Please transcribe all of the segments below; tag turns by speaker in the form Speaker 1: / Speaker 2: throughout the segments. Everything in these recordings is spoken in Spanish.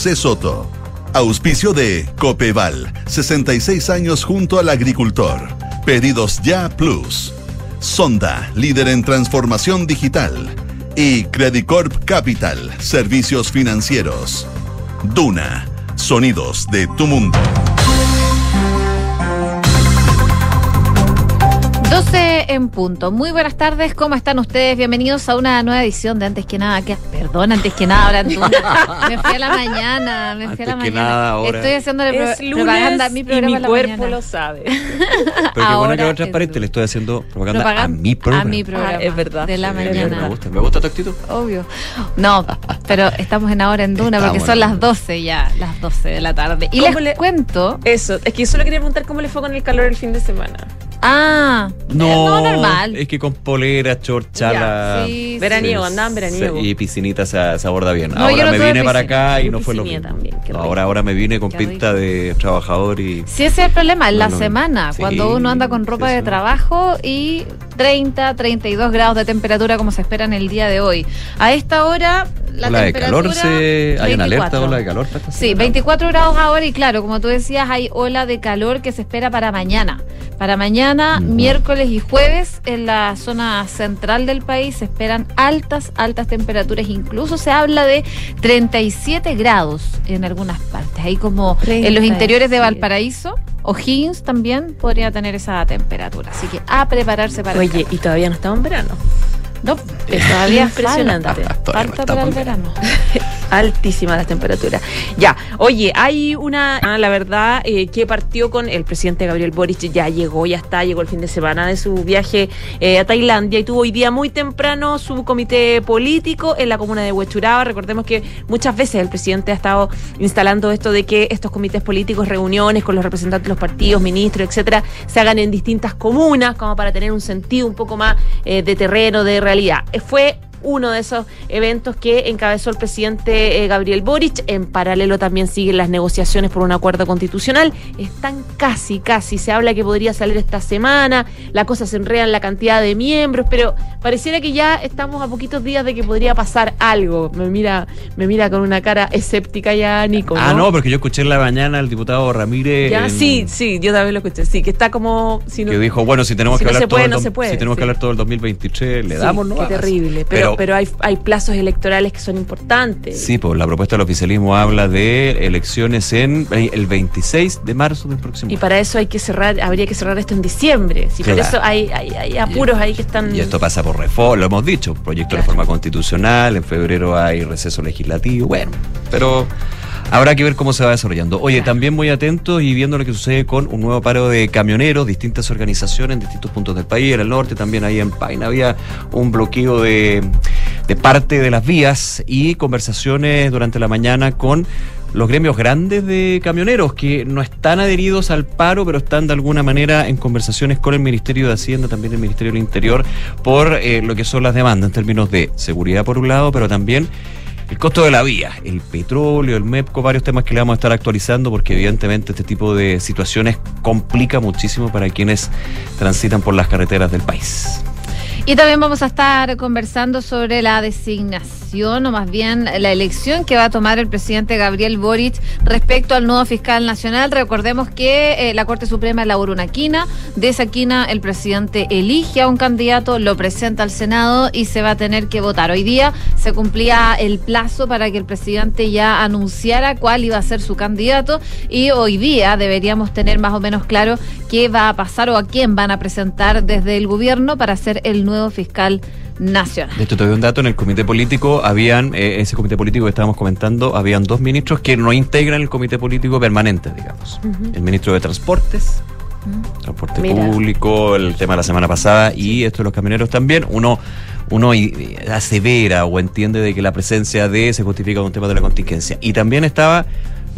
Speaker 1: C. Soto. Auspicio de Copeval, 66 años junto al agricultor. Pedidos ya Plus. Sonda, líder en transformación digital. Y Credicorp Capital, servicios financieros. Duna, sonidos de tu mundo.
Speaker 2: 12 en punto. Muy buenas tardes, ¿cómo están ustedes? Bienvenidos a una nueva edición de Antes que nada. Que, perdón, antes que nada, ahora tú. Me fui a la mañana, me fui a la
Speaker 3: Antes que
Speaker 2: mañana.
Speaker 3: nada, ahora.
Speaker 2: Estoy haciendo
Speaker 4: Es
Speaker 2: propaganda a mi
Speaker 4: y
Speaker 2: programa
Speaker 4: mi
Speaker 2: en la
Speaker 4: cuerpo
Speaker 2: mañana.
Speaker 4: lo sabe.
Speaker 3: Pero qué
Speaker 2: Ahora
Speaker 3: bueno que lo transparente, le estoy haciendo propaganda,
Speaker 2: Propaganda
Speaker 3: a mi programa.
Speaker 2: A mi programa.
Speaker 4: Ah, es verdad.
Speaker 2: De la
Speaker 3: Sí,
Speaker 2: mañana.
Speaker 3: Me gusta, me gusta tu actitud.
Speaker 2: Obvio. No, pero estamos en ahora en Duna porque son las
Speaker 3: Duna.
Speaker 2: 12 ya, las 12 de la tarde. Y les
Speaker 4: ¿Cómo le-
Speaker 2: cuento.
Speaker 4: Eso, es que solo quería preguntar cómo le fue con el calor el fin de semana.
Speaker 2: Ah, no, normal.
Speaker 3: Es que con polera, short, chala.
Speaker 2: sí, sí.
Speaker 4: Veraniego, andaban veraniego.
Speaker 3: Y piscinita se, se aborda bien.
Speaker 2: No, yo
Speaker 3: ahora
Speaker 2: no
Speaker 3: me vine para acá y no fue lo mismo.
Speaker 4: también,
Speaker 3: No, ahora, ahora me vine con
Speaker 2: Qué
Speaker 3: pinta de trabajador y.
Speaker 2: Sí, ese es el problema, en la
Speaker 3: No, no.
Speaker 2: semana,
Speaker 3: Sí,
Speaker 2: cuando uno anda con ropa
Speaker 3: sí,
Speaker 2: de
Speaker 3: sí.
Speaker 2: trabajo y 30, 32 grados de temperatura como se espera en el día de hoy. A esta hora, la
Speaker 3: ola de
Speaker 2: temperatura...
Speaker 3: calor, se... hay una alerta
Speaker 2: 24.
Speaker 3: ola de calor.
Speaker 2: Sí,
Speaker 3: semana.
Speaker 2: 24 grados ahora y claro, como tú decías, hay ola de calor que se espera para mañana. Para mañana, Miércoles y jueves, en la zona central del país se esperan altas, altas temperaturas. Incluso se habla de 37 grados en algunas partes. Ahí como en los interiores de
Speaker 4: 37.
Speaker 2: Valparaíso, O'Higgins también podría tener esa temperatura. Así que a prepararse para
Speaker 4: Oye, y todavía no estamos en verano.
Speaker 2: No, todavía
Speaker 4: Impresionante.
Speaker 2: falta,
Speaker 3: Todavía no
Speaker 2: falta para el verano.
Speaker 4: Altísima las temperaturas. Ya, oye, hay una, ah, la verdad, eh, que partió con el presidente Gabriel Boric, ya llegó, ya está, llegó el fin de semana de su viaje eh, a Tailandia y tuvo hoy día muy temprano su comité político en la comuna de Huechuraba. Recordemos que muchas veces el presidente ha estado instalando esto de que estos comités políticos, reuniones con los representantes de los partidos, ministros, etcétera, se hagan en distintas comunas, como para tener un sentido un poco más eh, de terreno, de realidad. Fue uno de esos eventos que encabezó el presidente eh, Gabriel Boric. En paralelo también siguen las negociaciones por un acuerdo constitucional. Están casi, casi. Se habla que podría salir esta semana. La cosa se enreda en la cantidad de miembros, pero pareciera que ya estamos a poquitos días de que podría pasar algo. Me mira, me mira con una cara escéptica ya, Nico.
Speaker 3: Ah, no, porque yo escuché en la mañana al diputado Ramírez.
Speaker 4: Ya,
Speaker 3: en-
Speaker 4: sí, sí, yo también lo escuché. Sí, que está como. Si no,
Speaker 3: Que dijo, bueno, si tenemos
Speaker 4: Si
Speaker 3: que
Speaker 4: no
Speaker 3: hablar
Speaker 4: se
Speaker 3: todo
Speaker 4: puede,
Speaker 3: el
Speaker 4: no
Speaker 3: dom-
Speaker 4: se puede,
Speaker 3: si tenemos
Speaker 4: sí.
Speaker 3: que hablar todo el 2023, le
Speaker 4: Sí,
Speaker 3: damos, ¿no?
Speaker 4: Qué terrible. Pero, pero, hay, hay plazos electorales que son importantes.
Speaker 3: Sí, pues la propuesta del oficialismo habla de elecciones en eh, el 26 de marzo del próximo
Speaker 4: Y
Speaker 3: año.
Speaker 4: para eso hay que cerrar, habría que cerrar esto en diciembre. Si por eso hay, hay, hay apuros ahí que están.
Speaker 3: Y esto pasa por reforma, lo hemos dicho, proyecto de reforma constitucional, en febrero hay receso legislativo, bueno, pero habrá que ver cómo se va desarrollando. Oye, también muy atentos y viendo lo que sucede con un nuevo paro de camioneros, distintas organizaciones en distintos puntos del país, en el norte, también ahí en Paina había un bloqueo de, de parte de las vías y conversaciones durante la mañana con los gremios grandes de camioneros que no están adheridos al paro, pero están de alguna manera en conversaciones con el Ministerio de Hacienda, también el Ministerio del Interior, por eh, lo que son las demandas en términos de seguridad por un lado, pero también el costo de la vía, el petróleo, el MEPCO, varios temas que le vamos a estar actualizando porque evidentemente este tipo de situaciones complica muchísimo para quienes transitan por las carreteras del país.
Speaker 2: Y también vamos a estar conversando sobre la designación, o más bien la elección que va a tomar el presidente Gabriel Boric respecto al nuevo fiscal nacional. Recordemos que eh, la Corte Suprema elaboró una quina. De esa quina, el presidente elige a un candidato, lo presenta al Senado y se va a tener que votar. Hoy día se cumplía el plazo para que el presidente ya anunciara cuál iba a ser su candidato y hoy día deberíamos tener más o menos claro qué va a pasar o a quién van a presentar desde el gobierno para ser el nuevo fiscal nacional.
Speaker 3: De hecho, te doy un dato, en el comité político habían, eh, ese comité político que estábamos comentando, habían dos ministros que no integran el comité político permanente, digamos. El ministro de Transportes, transporte
Speaker 4: Mira.
Speaker 3: público, el tema de la semana pasada, y esto de los camioneros también. Uno, uno asevera o entiende de que la presencia de se justifica con un tema de la contingencia. Y también estaba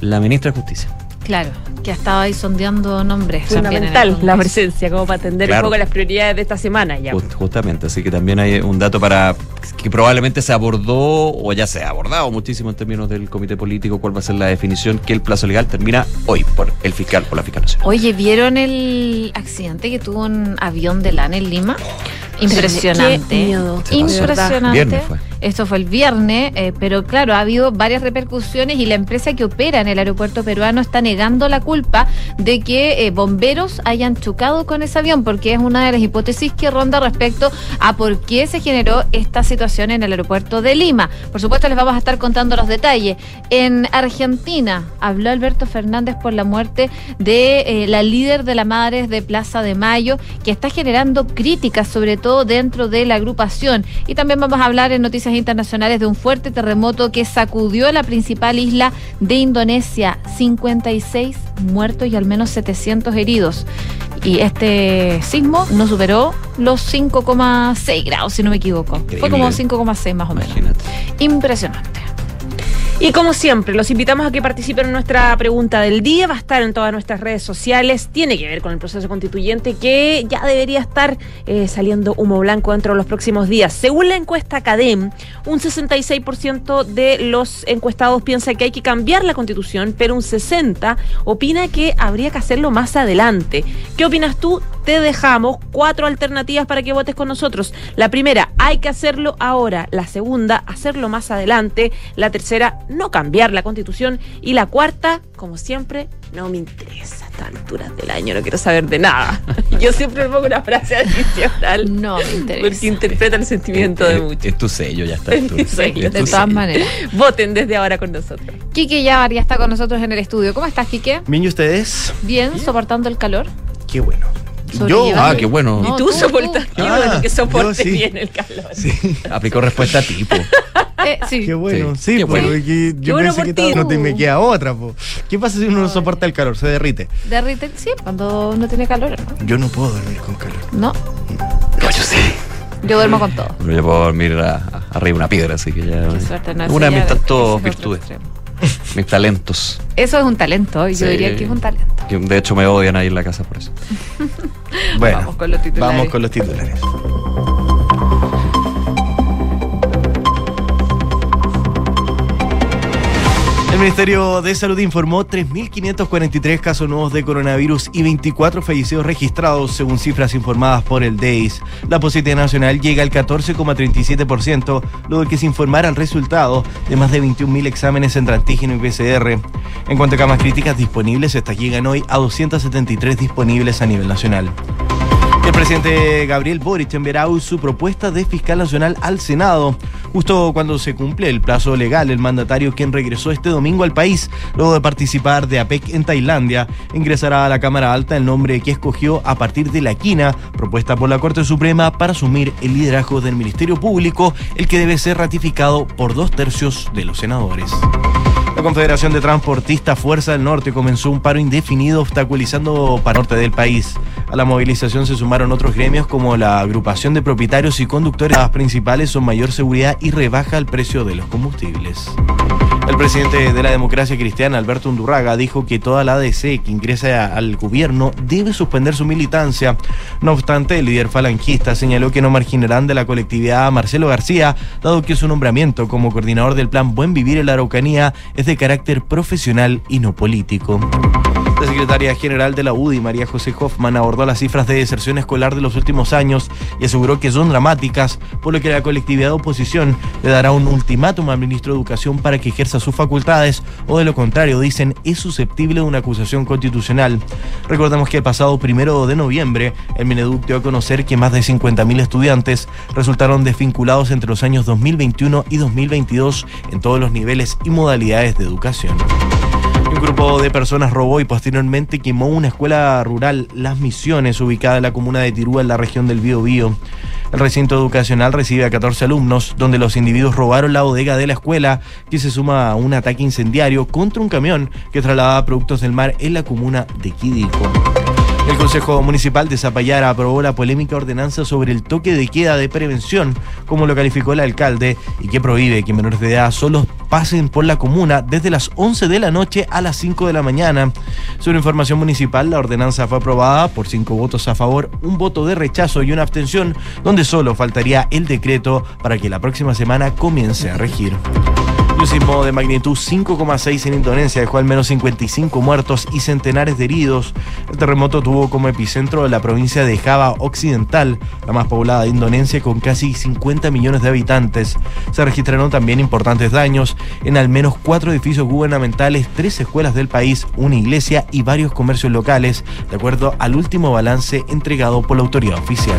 Speaker 3: la ministra de Justicia.
Speaker 2: Claro, que ha estado ahí sondeando nombres. en
Speaker 4: fundamental la presencia, como para atender
Speaker 3: Claro.
Speaker 4: un poco las prioridades de esta semana ya.
Speaker 3: Just- justamente, así que también hay un dato para que probablemente se abordó o ya se ha abordado muchísimo en términos del comité político, cuál va a ser la definición, que el plazo legal termina hoy por el fiscal o la fiscal nacional.
Speaker 2: Oye, ¿vieron el accidente que tuvo un avión de LAN en Lima? Impresionante.
Speaker 4: Qué miedo.
Speaker 2: Impresionante.
Speaker 3: Fue.
Speaker 2: Esto fue el viernes, eh, pero claro, ha habido varias repercusiones y la empresa que opera en el aeropuerto peruano está negando la culpa de que eh, bomberos hayan chocado con ese avión, porque es una de las hipótesis que ronda respecto a por qué se generó esta situación en el aeropuerto de Lima. Por supuesto, les vamos a estar contando los detalles. En Argentina habló Alberto Fernández por la muerte de eh, la líder de la Madres de Plaza de Mayo, que está generando críticas, sobre todo dentro de la agrupación. Y también vamos a hablar en noticias internacionales de un fuerte terremoto que sacudió la principal isla de Indonesia. 56 muertos y al menos 700 heridos. Y este sismo no superó los 5,6 grados, si no me equivoco. Fue como 5,6 más o menos.
Speaker 3: Imagínate.
Speaker 2: Impresionante.
Speaker 4: Y como siempre, los invitamos a que participen en nuestra pregunta del día. Va a estar en todas nuestras redes sociales. Tiene que ver con el proceso constituyente que ya debería estar eh, saliendo humo blanco dentro de los próximos días. Según la encuesta CADEM, un 66% de los encuestados piensa que hay que cambiar la constitución, pero un 60% opina que habría que hacerlo más adelante. ¿Qué opinas tú? Te dejamos cuatro alternativas para que votes con nosotros. La primera, hay que hacerlo ahora. La segunda, hacerlo más adelante. La tercera, no cambiar la constitución. Y la cuarta, como siempre, no me interesa a estas alturas del año, no quiero saber de nada. Yo siempre pongo una frase adicional
Speaker 2: No me interesa.
Speaker 4: porque interpreta el sentimiento de muchos.
Speaker 3: Es tu sello, ya está.
Speaker 4: Es
Speaker 3: tu-
Speaker 4: sello.
Speaker 3: es tu
Speaker 2: De todas
Speaker 3: sello.
Speaker 2: maneras.
Speaker 4: Voten desde ahora con nosotros.
Speaker 2: Quique Yavar ya está con nosotros en el estudio. ¿Cómo estás, Quique?
Speaker 5: Bien, ¿y ustedes?
Speaker 2: Bien, soportando el calor.
Speaker 5: Qué bueno.
Speaker 2: Sobrellevando.
Speaker 3: Ah, qué bueno.
Speaker 2: No,
Speaker 4: y tú,
Speaker 2: tú,
Speaker 4: soportas,
Speaker 2: tú.
Speaker 4: qué
Speaker 5: Ah,
Speaker 4: bueno que soportes
Speaker 5: yo sí.
Speaker 4: bien el calor.
Speaker 5: Sí,
Speaker 3: Aplicó respuesta tipo.
Speaker 2: Eh, sí.
Speaker 5: qué bueno.
Speaker 3: Sí,
Speaker 5: Sí,
Speaker 3: qué
Speaker 5: pues,
Speaker 3: bueno.
Speaker 5: yo
Speaker 4: bueno
Speaker 5: pensé
Speaker 4: por
Speaker 5: que no te me queda otra, po. ¿Qué pasa si uno no soporta el calor? Se derrite.
Speaker 2: Derrite, sí, cuando no tiene calor, ¿no?
Speaker 5: Yo no puedo dormir con calor.
Speaker 2: No,
Speaker 3: No, yo sí.
Speaker 2: yo duermo con todo.
Speaker 3: Yo puedo dormir a- a- arriba de una piedra, así que ya.
Speaker 2: Qué suerte, no,
Speaker 3: una de mis
Speaker 2: otro
Speaker 3: virtudes,
Speaker 2: extremo.
Speaker 3: mis talentos.
Speaker 2: Eso es un talento, yo
Speaker 3: Sí.
Speaker 2: diría que es un talento.
Speaker 3: De hecho me odian ahí en la casa por eso.
Speaker 5: Bueno,
Speaker 2: Vamos con los titulares.
Speaker 5: vamos con los titulares. Ministerio de Salud informó 3.543 casos nuevos de coronavirus y 24 fallecidos registrados, según cifras informadas por el DEIS. La positividad nacional llega al 14,37%, luego de que se informara el resultado de más de 21.000 exámenes entre antígeno y PCR. En cuanto a camas críticas disponibles, estas llegan hoy a 273 disponibles a nivel nacional. El presidente Gabriel Boric enviará su propuesta de fiscal nacional al Senado. Justo cuando se cumple el plazo legal, el mandatario, quien regresó este domingo al país luego de participar de APEC en Tailandia, ingresará a la Cámara Alta el nombre que escogió a partir de la quina propuesta por la Corte Suprema para asumir el liderazgo del Ministerio Público, el que debe ser ratificado por dos tercios de los senadores. La Confederación de Transportistas Fuerza del Norte comenzó un paro indefinido obstaculizando para el norte del país. A la movilización se sumaron otros gremios como la agrupación de propietarios y conductores. Las principales son mayor seguridad y rebaja el precio de los combustibles. El presidente de la democracia cristiana, Alberto Undurraga, dijo que toda la ADC que ingresa al gobierno debe suspender su militancia. No obstante, el líder falangista señaló que no marginarán de la colectividad a Marcelo García, dado que su nombramiento como coordinador del plan Buen Vivir en la Araucanía es de carácter profesional y no político. La secretaria general de la UDI, María José Hoffman, abordó las cifras de deserción escolar de los últimos años y aseguró que son dramáticas, por lo que la colectividad de oposición le dará un ultimátum al ministro de Educación para que ejerza sus facultades o de lo contrario, dicen, es susceptible de una acusación constitucional. Recordemos que el pasado primero de noviembre, el Mineduc dio a conocer que más de 50.000 estudiantes resultaron desvinculados entre los años 2021 y 2022 en todos los niveles y modalidades de educación. Un grupo de personas robó y posteriormente quemó una escuela rural Las Misiones ubicada en la comuna de Tirúa en la región del Bío-Bío. El recinto educacional recibe a 14 alumnos, donde los individuos robaron la bodega de la escuela, que se suma a un ataque incendiario contra un camión que trasladaba productos del mar en la comuna de Quidico. El Consejo Municipal de Zapallara aprobó la polémica ordenanza sobre el toque de queda de prevención, como lo calificó el alcalde, y que prohíbe que menores de edad solo pasen por la comuna desde las 11 de la noche a las 5 de la mañana. Sobre información municipal, la ordenanza fue aprobada por cinco votos a favor, un voto de rechazo y una abstención, donde solo faltaría el decreto para que la próxima semana comience a regir. Un sismo de magnitud 5,6 en Indonesia dejó al menos 55 muertos y centenares de heridos. El terremoto tuvo como epicentro la provincia de Java Occidental, la más poblada de Indonesia, con casi 50 millones de habitantes. Se registraron también importantes daños en al menos cuatro edificios gubernamentales, tres escuelas del país, una iglesia y varios comercios locales, de acuerdo al último balance entregado por la autoridad oficial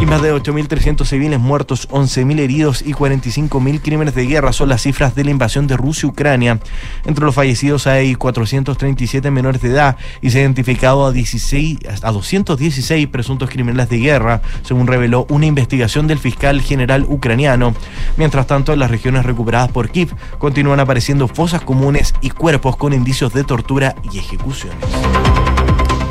Speaker 5: y más de 8.300 civiles muertos, 11.000 heridos y 45.000 crímenes de guerra son las cifras de la invasión de Rusia y Ucrania. Entre los fallecidos hay 437 menores de edad y se ha identificado a, 16, a 216 presuntos criminales de guerra, según reveló una investigación del fiscal general ucraniano. Mientras tanto, en las regiones recuperadas por Kiev continúan apareciendo fosas comunes y cuerpos con indicios de tortura y ejecuciones.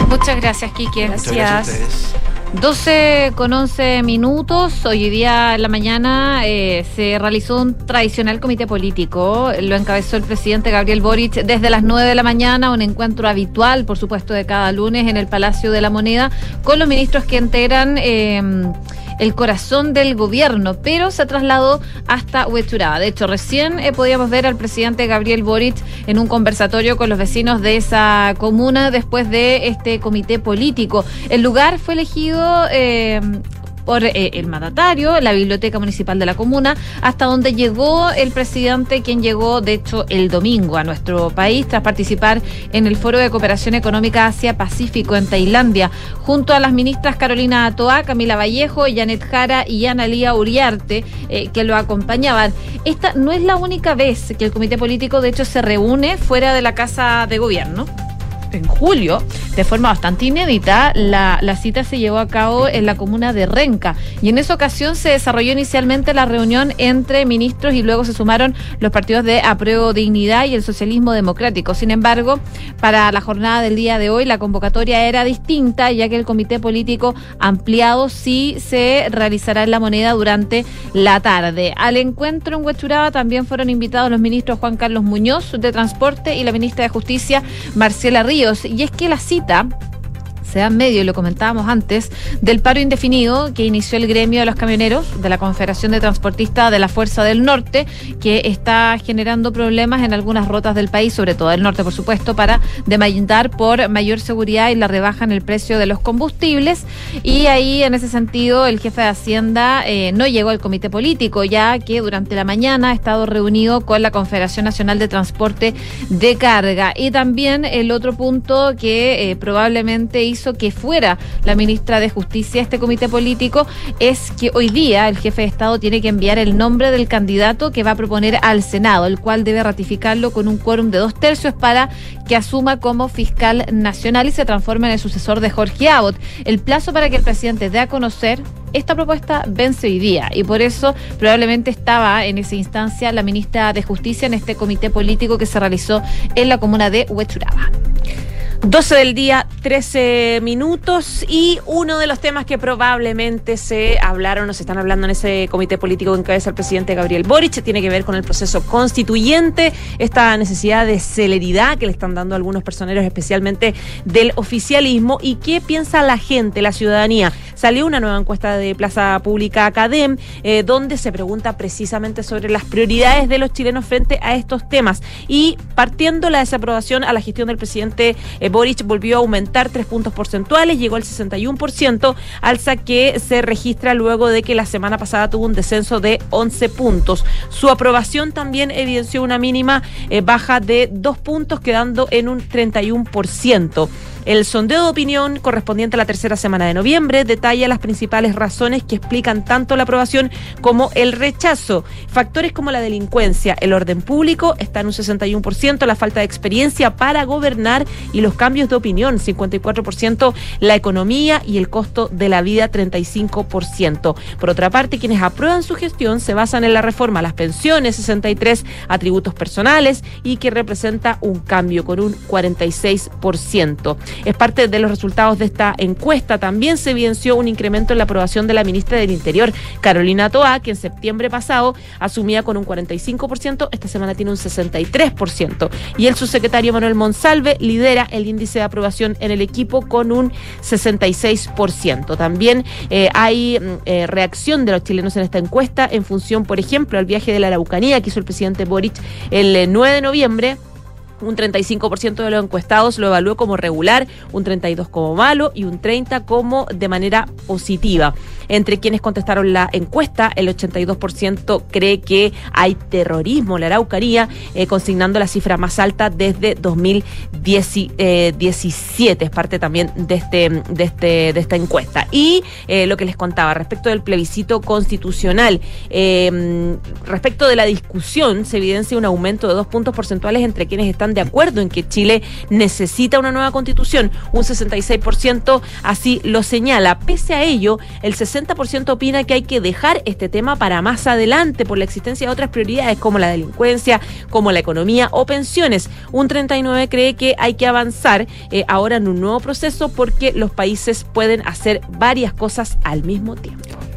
Speaker 2: Muchas gracias, Kiki.
Speaker 5: Muchas gracias a ustedes.
Speaker 2: 12 con 11 minutos. Hoy día en la mañana eh, se realizó un tradicional comité político. Lo encabezó el presidente Gabriel Boric desde las 9 de la mañana, un encuentro habitual, por supuesto, de cada lunes en el Palacio de la Moneda, con los ministros que integran. Eh, el corazón del gobierno, pero se trasladó hasta Huechuraba. De hecho, recién eh, podíamos ver al presidente Gabriel Boric en un conversatorio con los vecinos de esa comuna después de este comité político. El lugar fue elegido eh, por eh, el mandatario, la biblioteca municipal de la comuna, hasta donde llegó el presidente, quien llegó, de hecho, el domingo a nuestro país tras participar en el Foro de Cooperación Económica Asia-Pacífico en Tailandia, junto a las ministras Carolina Atoa, Camila Vallejo, Janet Jara y Analía Uriarte, eh, que lo acompañaban. Esta no es la única vez que el comité político, de hecho, se reúne fuera de la Casa de Gobierno en julio, de forma bastante inédita, la, la, cita se llevó a cabo en la comuna de Renca. Y en esa ocasión se desarrolló inicialmente la reunión entre ministros y luego se sumaron los partidos de Apruebo Dignidad y el Socialismo Democrático. Sin embargo, para la jornada del día de hoy, la convocatoria era distinta, ya que el comité político ampliado sí se realizará en la moneda durante la tarde. Al encuentro en Huechuraba también fueron invitados los ministros Juan Carlos Muñoz de Transporte y la ministra de Justicia, Marcela Ríos y es que la cita se da medio, y lo comentábamos antes, del paro indefinido que inició el gremio de los camioneros de la Confederación de Transportistas de la Fuerza del Norte, que está generando problemas en algunas rutas del país, sobre todo del norte, por supuesto, para demandar por mayor seguridad y la rebaja en el precio de los combustibles. Y ahí, en ese sentido, el jefe de Hacienda eh, no llegó al comité político, ya que durante la mañana ha estado reunido con la Confederación Nacional de Transporte de Carga. Y también el otro punto que eh, probablemente hizo que fuera la ministra de Justicia este comité político es que hoy día el jefe de Estado tiene que enviar el nombre del candidato que va a proponer al Senado, el cual debe ratificarlo con un quórum de dos tercios para que asuma como fiscal nacional y se transforme en el sucesor de Jorge Abbott. El plazo para que el presidente dé a conocer esta propuesta vence hoy día y por eso probablemente estaba en esa instancia la ministra de Justicia en este comité político que se realizó en la comuna de Huechuraba. 12 del día, 13 minutos y uno de los temas que probablemente se hablaron o se están hablando en ese comité político que encabeza el presidente Gabriel Boric tiene que ver con el proceso constituyente, esta necesidad de celeridad que le están dando algunos personeros, especialmente del oficialismo y qué piensa la gente, la ciudadanía. Salió una nueva encuesta de Plaza Pública Academ eh, donde se pregunta precisamente sobre las prioridades de los chilenos frente a estos temas y partiendo la desaprobación a la gestión del presidente eh, Boric volvió a aumentar tres puntos porcentuales, llegó al 61%, alza que se registra luego de que la semana pasada tuvo un descenso de 11 puntos. Su aprobación también evidenció una mínima eh, baja de dos puntos, quedando en un 31%. El sondeo de opinión correspondiente a la tercera semana de noviembre detalla las principales razones que explican tanto la aprobación como el rechazo. Factores como la delincuencia, el orden público está en un 61%, la falta de experiencia para gobernar y los cambios de opinión, 54%, la economía y el costo de la vida, 35%. Por otra parte, quienes aprueban su gestión se basan en la reforma las pensiones, 63 atributos personales y que representa un cambio con un 46%.
Speaker 4: Es parte de los resultados de esta encuesta. También se evidenció un incremento en la aprobación de la ministra del Interior, Carolina Toa, que en septiembre pasado asumía con un 45%, esta semana tiene un 63%. Y el subsecretario Manuel Monsalve lidera el índice de aprobación en el equipo con un 66%. También eh, hay mm, eh, reacción de los chilenos en esta encuesta en función, por ejemplo, al viaje de la Araucanía que hizo el presidente Boric el 9 eh, de noviembre un 35% de los encuestados lo evaluó como regular, un 32% como malo y un 30% como de manera positiva. Entre quienes contestaron la encuesta, el 82% cree que hay terrorismo en la Araucanía, eh, consignando la cifra más alta desde 2017. Es parte también de, este, de, este, de esta encuesta. Y eh, lo que les contaba respecto del plebiscito constitucional, eh, respecto de la discusión, se evidencia un aumento de dos puntos porcentuales entre quienes están de acuerdo en que Chile necesita una nueva constitución. Un 66% así lo señala. Pese a ello, el 60 60% opina que hay que dejar este tema para más adelante por la existencia de otras prioridades como la delincuencia, como la economía o pensiones. Un 39% cree que hay que avanzar eh, ahora en un nuevo proceso porque los países pueden hacer varias cosas al mismo tiempo.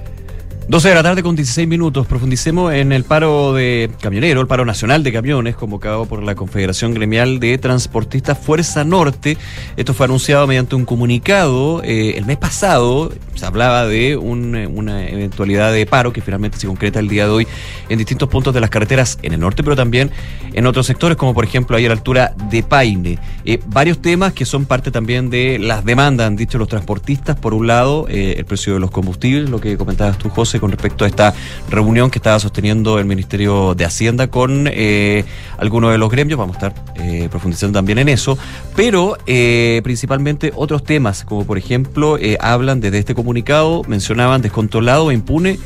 Speaker 3: 12 de la tarde con 16 minutos. Profundicemos en el paro de camionero, el paro nacional de camiones, convocado por la Confederación Gremial de Transportistas Fuerza Norte. Esto fue anunciado mediante un comunicado eh, el mes pasado. Se hablaba de una eventualidad de paro que finalmente se concreta el día de hoy en distintos puntos de las carreteras en el norte, pero también en otros sectores, como por ejemplo ahí a la altura de Paine. Eh, varios temas que son parte también de las demandas, han dicho los transportistas. Por un lado, eh, el precio de los combustibles, lo que comentabas tú, José con respecto a esta reunión que estaba sosteniendo el Ministerio de Hacienda con eh, algunos de los gremios. Vamos a estar eh, profundizando también en eso, pero eh, principalmente otros temas, como por ejemplo, hablan desde este comunicado, mencionaban descontrolado e impune.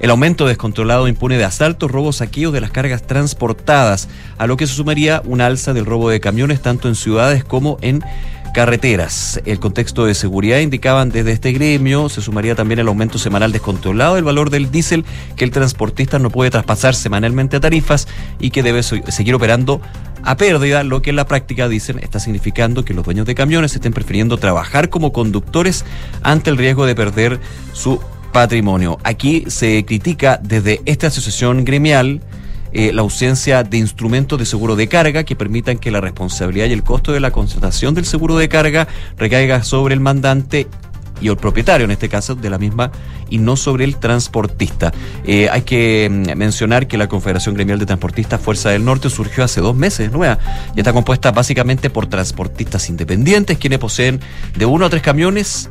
Speaker 3: El aumento descontrolado e impune de asaltos, robos, saqueos de las cargas transportadas, a lo que se sumaría un alza del robo de camiones tanto en ciudades como en carreteras. El contexto de seguridad indicaban desde este gremio, se sumaría también el aumento semanal descontrolado del valor del diésel que el transportista no puede traspasar semanalmente a tarifas y que debe seguir operando a pérdida, lo que en la práctica dicen está significando que los dueños de camiones estén prefiriendo trabajar como conductores ante el riesgo de perder su patrimonio. Aquí se critica desde esta asociación gremial eh, la ausencia de instrumentos de seguro de carga que permitan que la responsabilidad y el costo de la contratación del seguro de carga recaiga sobre el mandante y el propietario, en este caso, de la misma, y no sobre el transportista. Eh, hay que mm, mencionar que la Confederación Gremial de Transportistas Fuerza del Norte surgió hace dos meses, nueva, y está compuesta básicamente por transportistas independientes, quienes poseen de uno a tres camiones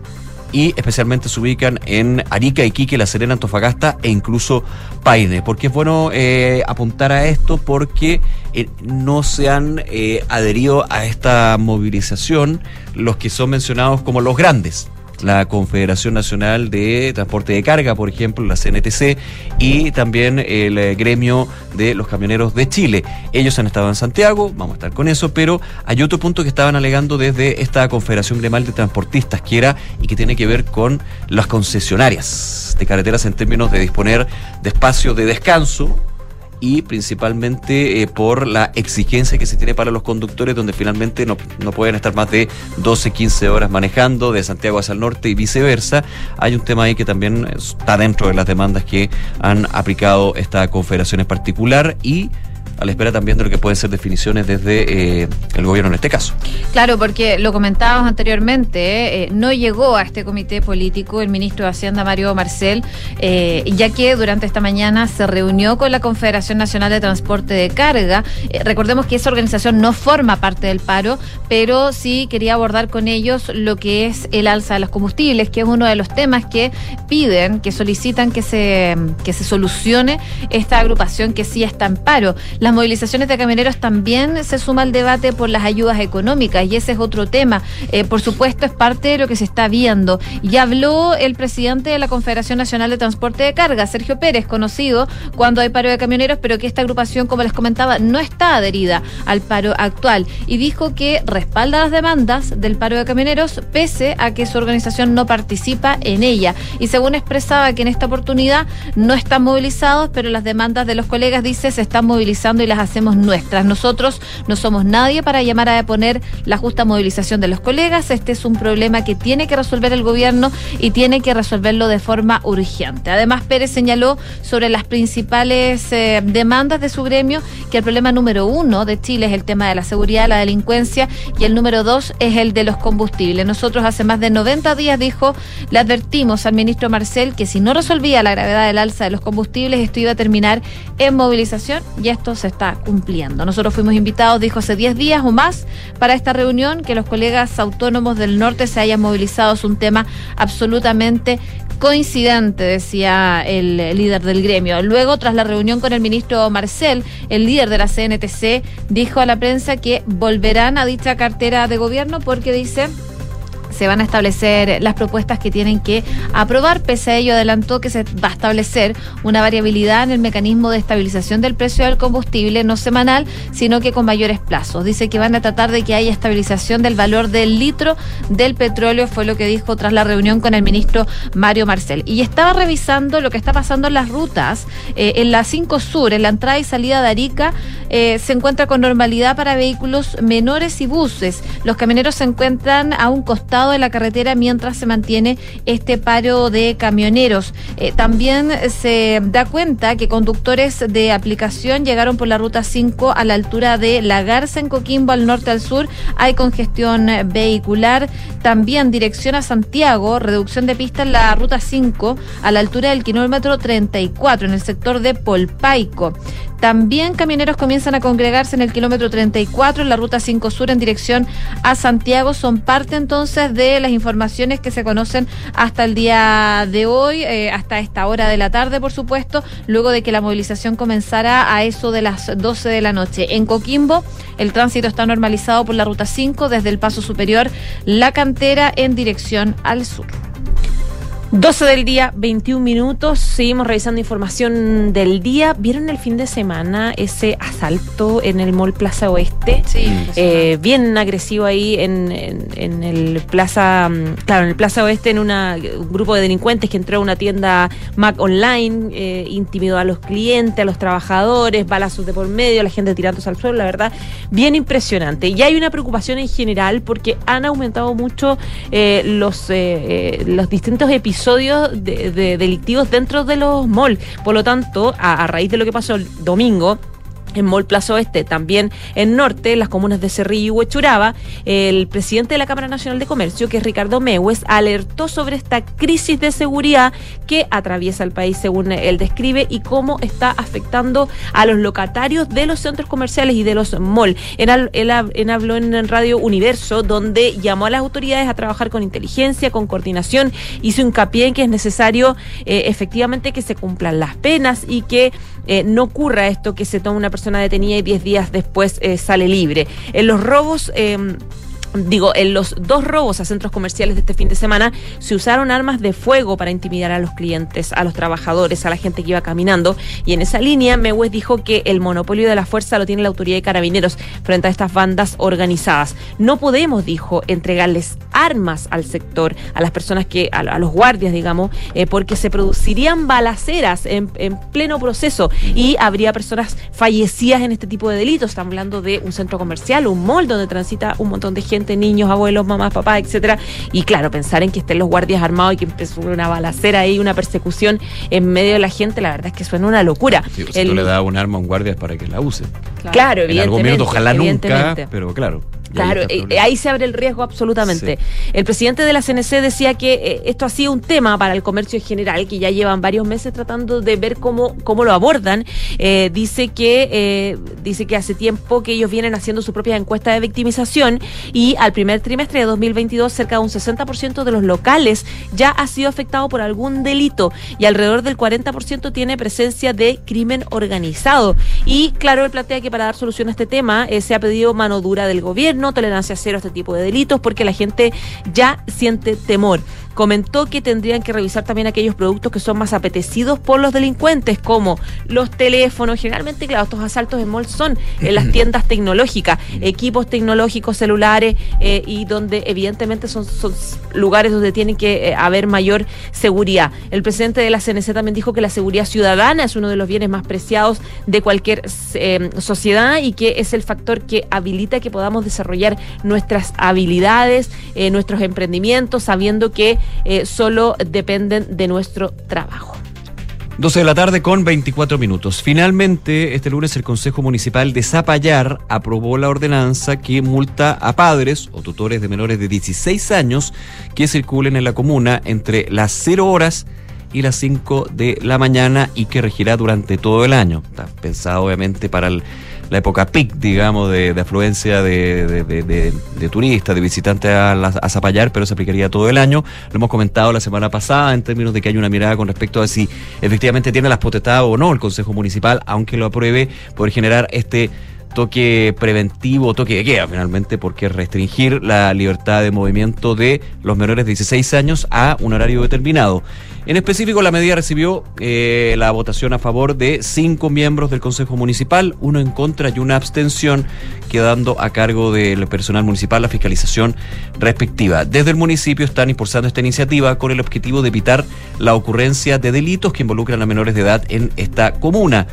Speaker 3: y especialmente se ubican en Arica, Iquique, La Serena, Antofagasta e incluso Paine. Porque es bueno eh, apuntar a esto porque eh, no se han eh, adherido a esta movilización los que son mencionados como los grandes la Confederación Nacional de Transporte de Carga, por ejemplo, la CNTC, y también el eh, gremio de los camioneros de Chile. Ellos han estado en Santiago, vamos a estar con eso, pero hay otro punto que estaban alegando desde esta Confederación Gremial de Transportistas, que era y que tiene que ver con las concesionarias de carreteras en términos de disponer de espacio de descanso y principalmente eh, por la exigencia que se tiene para los conductores, donde finalmente no, no, pueden estar más de 12, 15 horas manejando de Santiago hacia el norte y viceversa. Hay un tema ahí que también está dentro de las demandas que han aplicado esta confederación en particular y a la espera también de lo que pueden ser definiciones desde eh, el gobierno en este caso.
Speaker 2: Claro, porque lo comentábamos anteriormente, eh, no llegó a este comité político el ministro de Hacienda Mario Marcel, eh, ya que durante esta mañana se reunió con la Confederación Nacional de Transporte de Carga. recordemos que esa organización no forma parte del paro, pero sí quería abordar con ellos lo que es el alza de los combustibles, que es uno de los temas que piden, que solicitan que se, que se solucione esta agrupación que sí está en paro. Movilizaciones de camioneros también se suma al debate por las ayudas económicas y ese es otro tema. Eh, por supuesto, es parte de lo que se está viendo. Y habló el presidente de la Confederación Nacional de Transporte de Carga, Sergio Pérez, conocido cuando hay paro de camioneros, pero que esta agrupación, como les comentaba, no está adherida al paro actual. Y dijo que respalda las demandas del paro de camioneros, pese a que su organización no participa en ella. Y según expresaba que en esta oportunidad no están movilizados, pero las demandas de los colegas, dice, se están movilizando y las hacemos nuestras. Nosotros no somos nadie para llamar a poner la justa movilización de los colegas. Este es un problema que tiene que resolver el gobierno y tiene que resolverlo de forma urgente. Además, Pérez señaló sobre las principales eh, demandas de su gremio que el problema número uno de Chile es el tema de la seguridad, la delincuencia y el número dos es el de los combustibles. Nosotros hace más de 90 días, dijo, le advertimos al ministro Marcel que si no resolvía la gravedad del alza de los combustibles, esto iba a terminar en movilización y esto se está cumpliendo. Nosotros fuimos invitados, dijo, hace 10 días o más para esta reunión, que los colegas autónomos del norte se hayan movilizado es un tema absolutamente coincidente, decía el líder del gremio. Luego, tras la reunión con el ministro Marcel, el líder de la CNTC dijo a la prensa que volverán a dicha cartera de gobierno porque dice se van a establecer las propuestas que tienen que aprobar. Pese a ello, adelantó que se va a establecer una variabilidad en el mecanismo de estabilización del precio del combustible, no semanal, sino que con mayores plazos. Dice que van a tratar de que haya estabilización del valor del litro del petróleo, fue lo que dijo tras la reunión con el ministro Mario Marcel. Y estaba revisando lo que está pasando en las rutas. Eh, en la 5 Sur, en la entrada y salida de Arica, eh, se encuentra con normalidad para vehículos menores y buses. Los camioneros se encuentran a un costado de la carretera mientras se mantiene este paro de camioneros. Eh, también se da cuenta que conductores de aplicación llegaron por la ruta 5 a la altura de La Garza en Coquimbo al norte al sur. Hay congestión vehicular. También dirección a Santiago, reducción de pista en la ruta 5 a la altura del kilómetro 34 en el sector de Polpaico. También camioneros comienzan a congregarse en el kilómetro 34 en la ruta 5 Sur en dirección a Santiago. Son parte entonces de las informaciones que se conocen hasta el día de hoy, eh, hasta esta hora de la tarde, por supuesto, luego de que la movilización comenzara a eso de las 12 de la noche. En Coquimbo, el tránsito está normalizado por la ruta 5 desde el paso superior La Cantera en dirección al sur.
Speaker 4: 12 del día, 21 minutos. Seguimos revisando información del día. ¿Vieron el fin de semana ese asalto en el Mall Plaza Oeste?
Speaker 2: Sí.
Speaker 4: Eh, bien agresivo ahí en, en, el Plaza, mm, claro, en el Plaza Oeste, en una, un grupo de delincuentes que entró a una tienda Mac Online, eh, intimidó a los clientes, a los trabajadores, balazos de por medio, la gente tirándose al suelo, la verdad, bien impresionante. Y hay una preocupación en general porque han aumentado mucho eh, los, eh, los distintos episodios episodios de, delictivos dentro de los malls. Por lo tanto, a, a raíz de lo que pasó el domingo, en Mall Plaza Oeste, también en Norte, las comunas de Cerrillo y Huechuraba, el presidente de la Cámara Nacional de Comercio, que es Ricardo Mewes, alertó sobre esta crisis de seguridad que atraviesa el país, según él describe, y cómo está afectando a los locatarios de los centros comerciales y de los malls. Él, habló en Radio Universo, donde llamó a las autoridades a trabajar con inteligencia, con coordinación, hizo hincapié en que es necesario eh, efectivamente que se cumplan las penas y que eh, no ocurra esto que se toma una persona detenida y 10 días después eh, sale libre. En los robos... Digo, en los dos robos a centros comerciales de este fin de semana se usaron armas de fuego para intimidar a los clientes, a los trabajadores, a la gente que iba caminando. Y en esa línea, Mewes dijo que el monopolio de la fuerza lo tiene la autoridad de carabineros frente a estas bandas organizadas. No podemos, dijo, entregarles armas al sector, a las personas que, a, los guardias, digamos, eh, porque se producirían balaceras en, en pleno proceso y habría personas fallecidas en este tipo de delitos. Estamos hablando de un centro comercial, un mall donde transita un montón de gente niños, abuelos, mamás, papás, etcétera. Y claro, pensar en que estén los guardias armados y que empezó una balacera ahí, una persecución en medio de la gente, la verdad es que suena una locura.
Speaker 3: si tú le das un arma a un guardia es para que la use.
Speaker 4: Claro,
Speaker 3: En algún minuto, ojalá nunca, pero claro.
Speaker 4: Claro, ahí, eh, ahí, se abre el riesgo absolutamente. El presidente de la CNC decía que eh, esto ha sido un tema para el comercio en general, que ya llevan varios meses tratando de ver cómo, cómo lo abordan. Eh, dice que dice que hace tiempo que ellos vienen haciendo su propia encuesta de victimización y al primer trimestre de 2022 cerca de un 60% de los locales ya ha sido afectado por algún delito y alrededor del 40% tiene presencia de crimen organizado. Y claro, él plantea que para dar solución a este tema se ha pedido mano dura del gobierno no tolerancia cero a este tipo de delitos porque la gente ya siente temor. Comentó que tendrían que revisar también aquellos productos que son más apetecidos por los delincuentes, como los teléfonos. Generalmente, claro, estos asaltos en mall son en las tiendas tecnológicas, equipos tecnológicos, celulares, eh, y donde evidentemente son, son lugares donde tienen que eh, haber mayor seguridad. El presidente de la CNC también dijo que la seguridad ciudadana es uno de los bienes más preciados de cualquier eh, sociedad y que es el factor que habilita que podamos desarrollar nuestras habilidades, nuestros emprendimientos, sabiendo que eh, solo dependen de nuestro trabajo.
Speaker 3: 12 de la tarde con 24 minutos. Finalmente, este lunes el Consejo Municipal de Zapallar aprobó la ordenanza que multa a padres o tutores de menores de 16 años que circulen en la comuna entre las 0 horas y las 5 de la mañana y que regirá durante todo el año. Está pensado obviamente para el- la época peak, digamos, de, afluencia de, de- turistas, de visitantes a, a Zapallar, pero se aplicaría todo el año. Lo hemos comentado la semana pasada en términos de que hay una mirada con respecto a si efectivamente tiene las potestades o no el Consejo Municipal, aunque lo apruebe, poder generar este toque preventivo, toque de queda finalmente, porque es restringir la libertad de movimiento de los menores de 16 años a un horario determinado. En específico, la medida recibió eh, la votación a favor de cinco miembros del Consejo Municipal, uno en contra y una abstención, quedando a cargo del personal municipal la fiscalización respectiva. Desde el municipio están impulsando esta iniciativa con el objetivo de evitar la ocurrencia de delitos que involucran a menores de edad en esta comuna.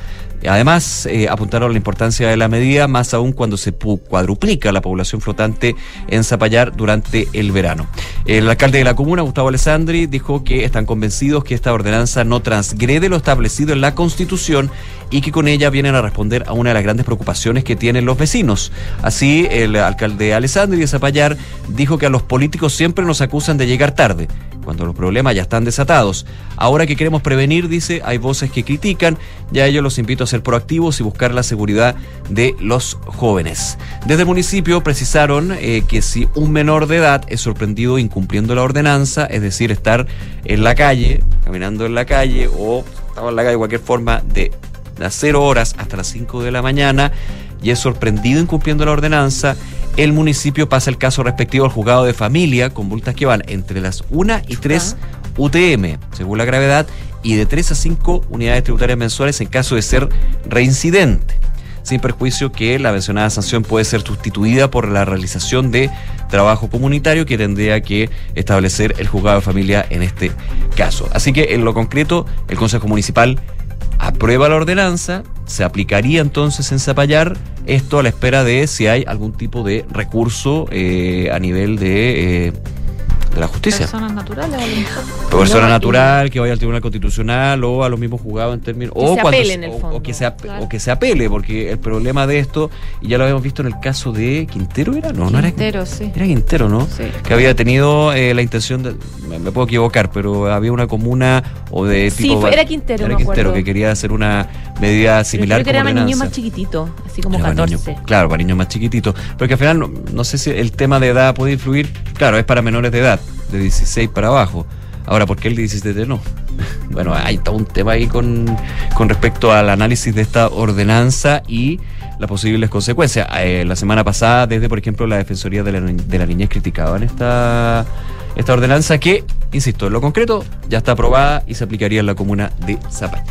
Speaker 3: Además, eh, apuntaron la importancia de la medida, más aún cuando se cuadruplica la población flotante en Zapallar durante el verano. El alcalde de la comuna, Gustavo Alessandri, dijo que están convencidos que esta ordenanza no transgrede lo establecido en la Constitución y que con ella vienen a responder a una de las grandes preocupaciones que tienen los vecinos. Así, el alcalde Alessandri de Zapallar dijo que a los políticos siempre nos acusan de llegar tarde cuando los problemas ya están desatados. Ahora que queremos prevenir, dice, hay voces que critican, ya a ellos los invito a ser proactivos y buscar la seguridad de los jóvenes. Desde el municipio precisaron eh, que si un menor de edad es sorprendido incumpliendo la ordenanza, es decir, estar en la calle, caminando en la calle o estaba en la calle de cualquier forma de las 0 horas hasta las 5 de la mañana y es sorprendido incumpliendo la ordenanza, el municipio pasa el caso respectivo al juzgado de familia con multas que van entre las 1 y 3 UTM, según la gravedad, y de 3 a 5 unidades tributarias mensuales en caso de ser reincidente, sin perjuicio que la mencionada sanción puede ser sustituida por la realización de trabajo comunitario que tendría que establecer el juzgado de familia en este caso. Así que en lo concreto, el Consejo Municipal aprueba la ordenanza, se aplicaría entonces en Zapallar esto a la espera de si hay algún tipo de recurso eh, a nivel de, eh, de la justicia.
Speaker 2: Personas naturales.
Speaker 3: Persona
Speaker 4: No,
Speaker 3: natural que vaya al Tribunal Constitucional o a los mismos juzgados en términos
Speaker 4: Que
Speaker 3: o
Speaker 4: se
Speaker 3: cuando
Speaker 4: apele en el fondo,
Speaker 3: o que se ap-
Speaker 2: claro.
Speaker 3: o que se apele porque el problema de esto y ya lo habíamos visto en el caso de Quintero era no no era
Speaker 2: Quintero, sí.
Speaker 3: era Quintero no
Speaker 2: Sí.
Speaker 3: que había tenido eh, la intención de me, puedo equivocar pero había una comuna o de
Speaker 4: Sí,
Speaker 3: tipo
Speaker 4: fue- era Quintero,
Speaker 3: era
Speaker 4: me
Speaker 3: Quintero que quería hacer una medida
Speaker 4: Pero
Speaker 3: similar
Speaker 4: creo que era
Speaker 3: como
Speaker 4: más niño
Speaker 3: ordenanza.
Speaker 4: más chiquitito, así como
Speaker 3: Era para
Speaker 4: 14.
Speaker 3: niños- claro, para niños más chiquititos. Porque al final, no, no sé si el tema de edad puede influir. Claro, es para menores de edad, de 16 para abajo. Ahora, ¿por qué el de 17 no? Bueno, hay todo un tema ahí con, con respecto al análisis de esta ordenanza y las posibles consecuencias. Eh, la semana pasada, desde, por ejemplo, la Defensoría de la, de la Niñez criticaban esta, esta ordenanza que, insisto, en lo concreto ya está aprobada y se aplicaría en la comuna de Zapallar.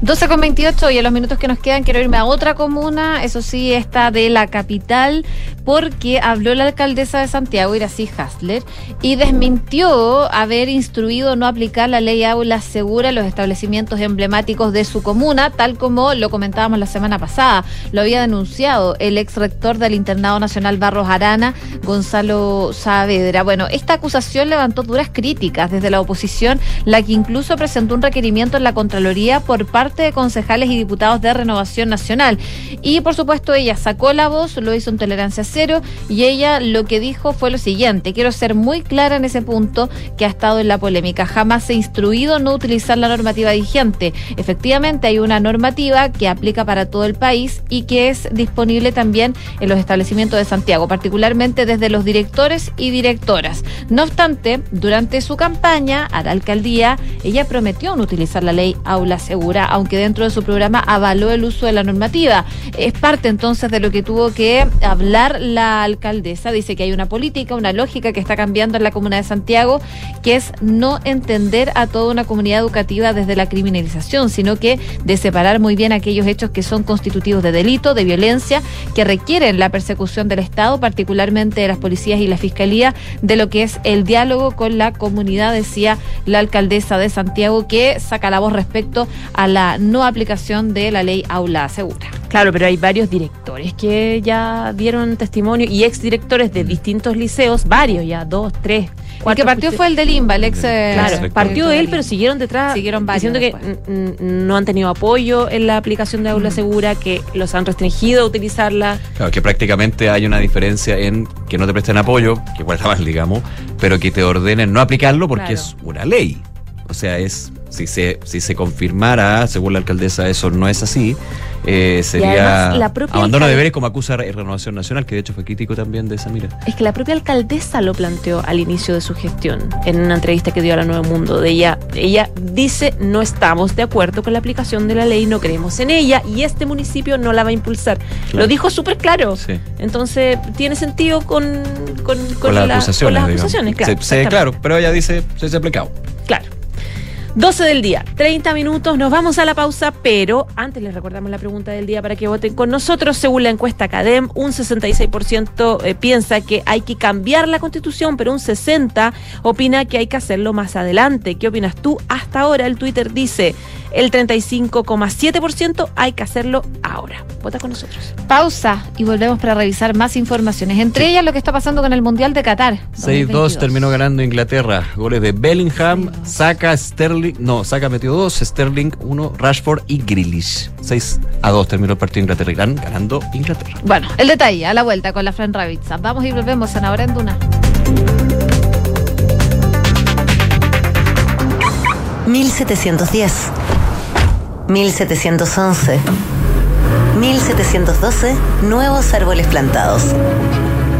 Speaker 2: 12 con 28 y en los minutos que nos quedan quiero irme a otra comuna, eso sí, esta de la capital, porque habló la alcaldesa de Santiago, Iracy Hasler, y desmintió haber instruido no aplicar la ley aula segura en los establecimientos emblemáticos de su comuna, tal como lo comentábamos la semana pasada. Lo había denunciado el ex rector del Internado Nacional Barros Arana, Gonzalo Saavedra. Bueno, esta acusación levantó duras críticas desde la oposición, la que incluso presentó un requerimiento en la Contraloría por parte de concejales y diputados de Renovación Nacional. Y por supuesto ella sacó la voz, lo hizo en tolerancia cero y ella lo que dijo fue lo siguiente, quiero ser muy clara en ese punto que ha estado en la polémica, jamás ha instruido no utilizar la normativa vigente. Efectivamente hay una normativa que aplica para todo el país y que es disponible también en los establecimientos de Santiago, particularmente desde los directores y directoras. No obstante, durante su campaña a la alcaldía, ella prometió no utilizar la ley aula segura, aunque dentro de su programa avaló el uso de la normativa. Es parte entonces de lo que tuvo que hablar la alcaldesa. Dice que hay una política, una lógica que está cambiando en la comuna de Santiago, que es no entender a toda una comunidad educativa desde la criminalización, sino que de separar muy bien aquellos hechos que son constitutivos de delito, de violencia, que requieren la persecución del Estado, particularmente de las policías y la fiscalía, de lo que es el diálogo con la comunidad, decía la alcaldesa de Santiago, que saca la voz respecto a la no aplicación de la ley Aula Segura.
Speaker 4: Claro, pero hay varios directores que ya dieron testimonio y exdirectores de distintos liceos, varios ya, dos, tres.
Speaker 2: El que partió fue el del IMBA, el ex. eh,
Speaker 4: Claro, partió él, pero siguieron detrás,
Speaker 2: Siguieron varios
Speaker 4: diciendo que
Speaker 2: después.
Speaker 4: mm, mm, no han tenido apoyo en la aplicación de Aula Segura, que los han restringido a utilizarla.
Speaker 3: Claro, que prácticamente hay una diferencia en que no te presten apoyo, que igual está mal, digamos, pero que te ordenen no aplicarlo porque
Speaker 4: Claro.
Speaker 3: es una ley. O sea, es si se, si se confirmara, según la alcaldesa, eso no es así, eh, sería
Speaker 4: la
Speaker 3: abandono de deberes como acusa Re- Renovación Nacional, que de hecho fue crítico también de esa mira.
Speaker 4: Es que la propia alcaldesa lo planteó al inicio de su gestión, en una entrevista que dio a la Nuevo Mundo. De ella, ella dice, no estamos de acuerdo con la aplicación de la ley, no creemos en ella y este municipio no la va a impulsar.
Speaker 3: Claro.
Speaker 4: Lo dijo súper claro.
Speaker 3: Sí.
Speaker 4: Entonces, tiene sentido con, con, con
Speaker 3: Con, las
Speaker 4: la-
Speaker 3: acusaciones.
Speaker 4: con las acusaciones, claro. Exactamente.
Speaker 3: claro, pero ella dice, se ha aplicado.
Speaker 4: Claro. 12 del día, 30 minutos, nos vamos a la pausa, pero antes les recordamos la pregunta del día para que voten con nosotros. Según la encuesta CADEM, un 66% eh, piensa que hay que cambiar la constitución, pero un 60% opina que hay que hacerlo más adelante. ¿Qué opinas tú? Hasta ahora el Twitter dice el 35,7% hay que hacerlo ahora. Vota con nosotros.
Speaker 2: Pausa y volvemos para revisar más informaciones. Entre ellas lo que está pasando con el Mundial de Qatar.
Speaker 3: 6-2
Speaker 2: 2022.
Speaker 3: terminó ganando Inglaterra. Goles de Bellingham, Saca, Sterling, no, Saca metió 2, Sterling 1, Rashford y Grealish. 6 a 2 terminó el partido de Inglaterra. Irán ganando Inglaterra.
Speaker 2: Bueno, el detalle a la vuelta con la Fran Ravizza. Vamos y volvemos en Ahora en Duna.
Speaker 6: 1710, 1711, 1712, nuevos árboles plantados.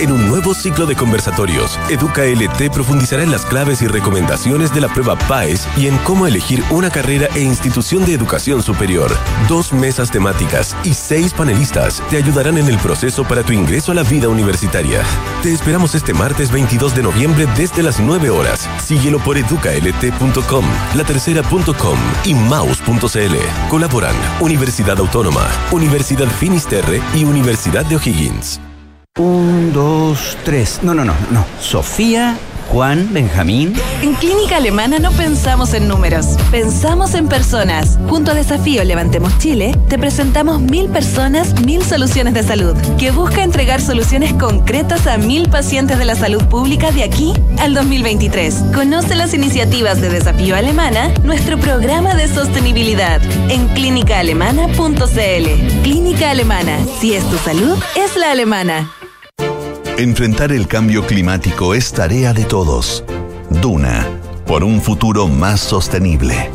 Speaker 7: En un nuevo ciclo de conversatorios, Educa LT profundizará en las claves y recomendaciones de la prueba PAES y en cómo elegir una carrera e institución de educación superior. Dos mesas temáticas y seis panelistas te ayudarán en el proceso para tu ingreso a la vida universitaria. Te esperamos este martes 22 de noviembre desde las 9 horas. Síguelo por educalt.com, latercera.com y mouse.cl. Colaboran Universidad Autónoma, Universidad Finisterre y Universidad de O'Higgins.
Speaker 8: Un, dos, tres. No, no, no, no. Sofía, Juan, Benjamín.
Speaker 9: En Clínica Alemana no pensamos en números, pensamos en personas. Junto a Desafío Levantemos Chile, te presentamos Mil Personas, Mil Soluciones de Salud, que busca entregar soluciones concretas a mil pacientes de la salud pública de aquí al 2023. Conoce las iniciativas de Desafío Alemana, nuestro programa de sostenibilidad, en clínicaalemana.cl. Clínica Alemana, si es tu salud, es la alemana.
Speaker 1: Enfrentar el cambio climático es tarea de todos. Duna, por un futuro más sostenible.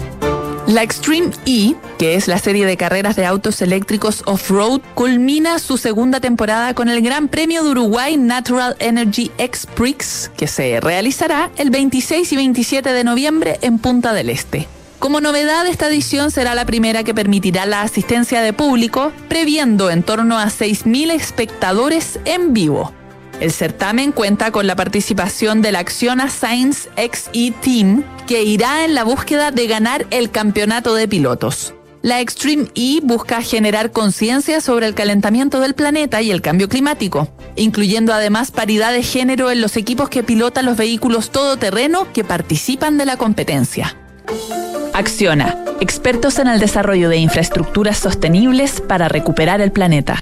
Speaker 9: La Extreme E, que es la serie de carreras de autos eléctricos off-road, culmina su segunda temporada con el Gran Premio de Uruguay Natural Energy X Prix, que se realizará el 26 y 27 de noviembre en Punta del Este. Como novedad, esta edición será la primera que permitirá la asistencia de público, previendo en torno a 6.000 espectadores en vivo. El certamen cuenta con la participación de la Acciona Science XE Team, que irá en la búsqueda de ganar el campeonato de pilotos. La Extreme E busca generar conciencia sobre el calentamiento del planeta y el cambio climático, incluyendo además paridad de género en los equipos que pilotan los vehículos todoterreno que participan de la competencia. Acciona, expertos en el desarrollo de infraestructuras sostenibles para recuperar el planeta.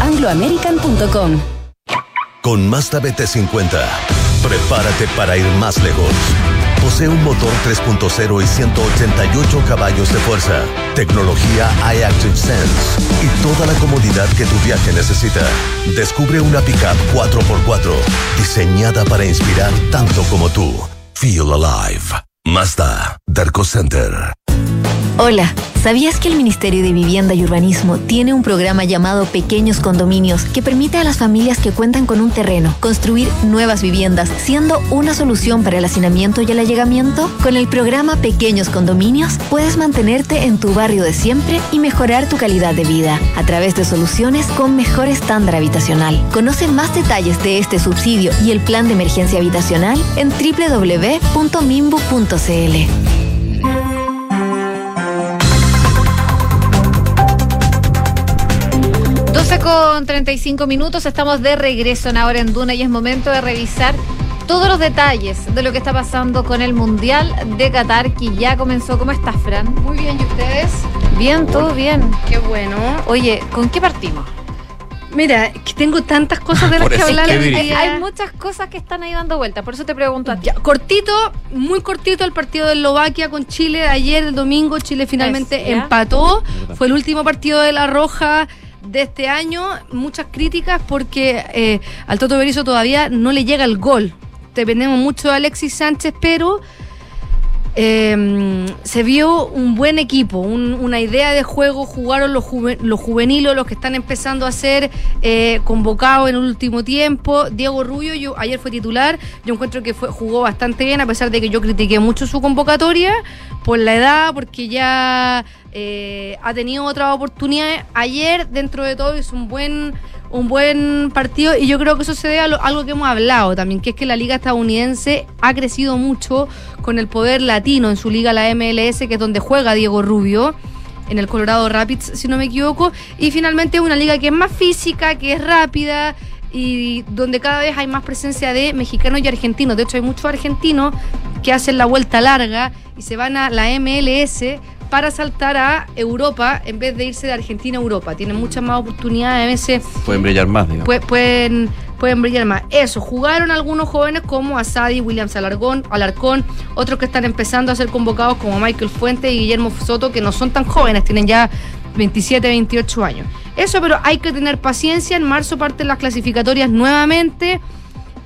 Speaker 10: chile.angloamerican.com.
Speaker 11: Con Mazda BT50, prepárate para ir más lejos. Posee un motor 3.0 y 188 caballos de fuerza, tecnología iActive Sense y toda la comodidad que tu viaje necesita. Descubre una pickup 4x4 diseñada para inspirar tanto como tú. Feel alive. Mazda, Darko Center.
Speaker 12: Hola, ¿sabías que el Ministerio de Vivienda y Urbanismo tiene un programa llamado Pequeños Condominios que permite a las familias que cuentan con un terreno construir nuevas viviendas, siendo una solución para el hacinamiento y el allegamiento? Con el programa Pequeños Condominios puedes mantenerte en tu barrio de siempre y mejorar tu calidad de vida a través de soluciones con mejor estándar habitacional. Conoce más detalles de este subsidio y el plan de emergencia habitacional en www.mimbu.cl.
Speaker 2: con 35 minutos, estamos de regreso en ahora en Duna y es momento de revisar todos los detalles de lo que está pasando con el Mundial de Qatar que ya comenzó. ¿Cómo estás, Fran?
Speaker 13: Muy bien, ¿y ustedes?
Speaker 2: Bien, todo bien.
Speaker 13: Qué bueno.
Speaker 2: Oye, ¿con qué partimos?
Speaker 13: Mira, que tengo tantas cosas de las que hablar. hoy
Speaker 3: dirige.
Speaker 13: día.
Speaker 2: Hay muchas cosas que están ahí dando vueltas, por eso te pregunto a ti.
Speaker 13: Ya, cortito, muy cortito el partido de Eslovaquia con Chile. Ayer, el domingo, Chile finalmente
Speaker 2: Es,
Speaker 13: empató. Fue el último partido de la Roja de este año. Muchas críticas porque eh, al Toto Berizzo todavía no le llega el gol. Dependemos mucho de Alexis Sánchez, pero eh, se vio un buen equipo, un- una idea de juego, jugaron los, juve- los juveniles, los que están empezando a ser eh, convocados en el último tiempo. Diego Rubio, ayer fue titular, yo encuentro que fue, jugó bastante bien, a pesar de que yo critiqué mucho su convocatoria por la edad, porque ya eh, ha tenido otras oportunidades. Ayer, dentro de todo, hizo un buen un buen partido y yo creo que eso se debe a algo que hemos hablado también, que es que la liga estadounidense ha crecido mucho con el poder latino en su liga, la MLS, que es donde juega Diego Rubio, en el Colorado Rapids, si no me equivoco, y finalmente es una liga que es más física, que es rápida y donde cada vez hay más presencia de mexicanos y argentinos. De hecho, hay muchos argentinos que hacen la vuelta larga y se van a la MLS para saltar a Europa en vez de irse de Argentina a Europa. Tienen muchas más oportunidades a veces
Speaker 3: Pueden brillar más, digamos.
Speaker 13: Pue- pueden, pueden brillar más. Eso, jugaron algunos jóvenes como Asadi, Williams Alarcón, Alarcón, otros que están empezando a ser convocados como Michael Fuentes y Guillermo Soto, que no son tan jóvenes, tienen ya 27, 28 años. Eso, pero hay que tener paciencia. En marzo parten las clasificatorias nuevamente.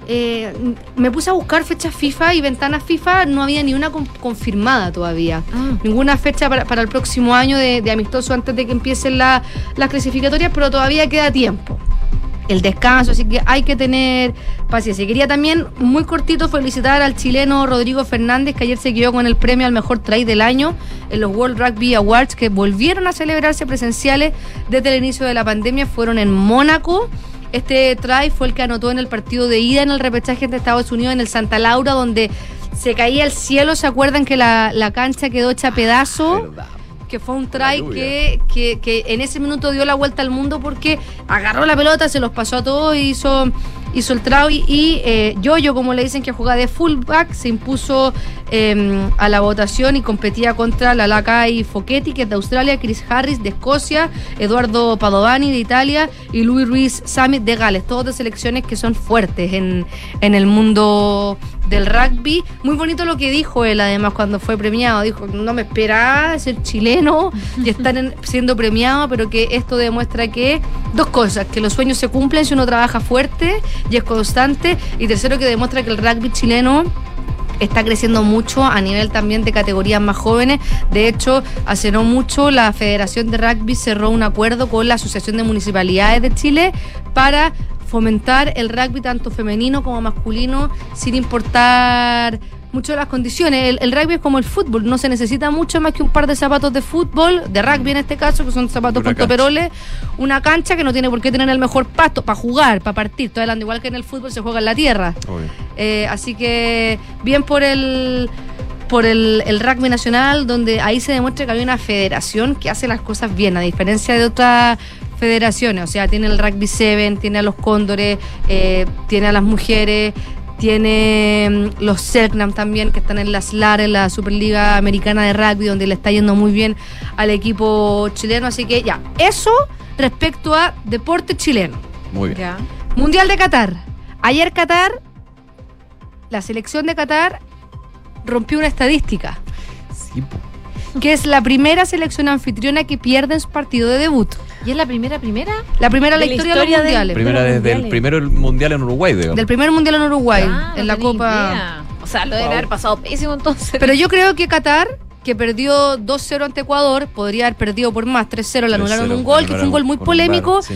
Speaker 13: Eh, me puse a buscar fechas FIFA y ventanas FIFA, no había ni una con- confirmada todavía. Ninguna fecha para, para el próximo año de, de amistoso antes de que empiecen la- las clasificatorias, pero todavía queda tiempo. El descanso, así que hay que tener paciencia. Quería también, muy cortito, felicitar al chileno Rodrigo Fernández, que ayer se quedó con el premio al mejor try del año en los World Rugby Awards, que volvieron a celebrarse presenciales desde el inicio de la pandemia. Fueron en Mónaco. Este try fue el que anotó en el partido de ida en el repechaje de Estados Unidos en el Santa Laura, donde se caía el cielo. ¿Se acuerdan que la, la cancha quedó hecha pedazo? Que fue un try que, que, que en ese minuto dio la vuelta al mundo porque agarró la pelota, se los pasó a todos y hizo, hizo el try. Y eh, Yoyo, como le dicen que juega de fullback, se impuso eh, a la votación y competía contra la Lakai Fochetti, que es de Australia, Chris Harris de Escocia, Eduardo Padovani de Italia y Luis Ruiz Summit de Gales. Todas de selecciones que son fuertes en, en el mundo del rugby. Muy bonito lo que dijo él, además, cuando fue premiado. Dijo, no me esperaba ser chileno y estar en- siendo premiado, pero que esto demuestra que dos cosas, que los sueños se cumplen si uno trabaja fuerte y es constante, y tercero, que demuestra que el rugby chileno está creciendo mucho a nivel también de categorías más jóvenes. De hecho, hace no mucho la Federación de Rugby cerró un acuerdo con la Asociación de Municipalidades de Chile para fomentar el rugby tanto femenino como masculino sin importar mucho las condiciones. El, el, rugby es como el fútbol, no se necesita mucho más que un par de zapatos de fútbol, de rugby en este caso, que son zapatos puntoperoles, una cancha que no tiene por qué tener el mejor pasto para jugar, para partir. Estoy hablando igual que en el fútbol se juega en la tierra. Eh, así que bien por el por el, el, rugby nacional, donde ahí se demuestra que hay una federación que hace las cosas bien, a diferencia de otras federaciones. O sea, tiene el rugby 7, tiene a los cóndores, eh, tiene a las mujeres, tiene mm, los Selknam también, que están en la SLAR, en la Superliga Americana de Rugby, donde le está yendo muy bien al equipo chileno. Así que ya, eso respecto a deporte chileno.
Speaker 3: Muy bien.
Speaker 13: Ya. Mundial de Qatar. Ayer Qatar, la selección de Qatar rompió una estadística.
Speaker 3: Sí,
Speaker 13: que es la primera selección anfitriona que pierde en su partido de debut.
Speaker 2: ¿Y es la primera, primera?
Speaker 13: La primera de la historia, de los mundiales.
Speaker 3: Primera desde el primero mundial en Uruguay, digamos.
Speaker 13: Del primer mundial en Uruguay,
Speaker 2: Ah,
Speaker 13: en la Copa.
Speaker 2: O sea, lo debe haber pasado pésimo entonces.
Speaker 13: Pero yo creo que Qatar, que perdió 2-0 ante Ecuador, podría haber perdido por más, 3-0, le anularon
Speaker 3: 3-0,
Speaker 13: un gol, que fue un gol muy polémico.
Speaker 3: Sí.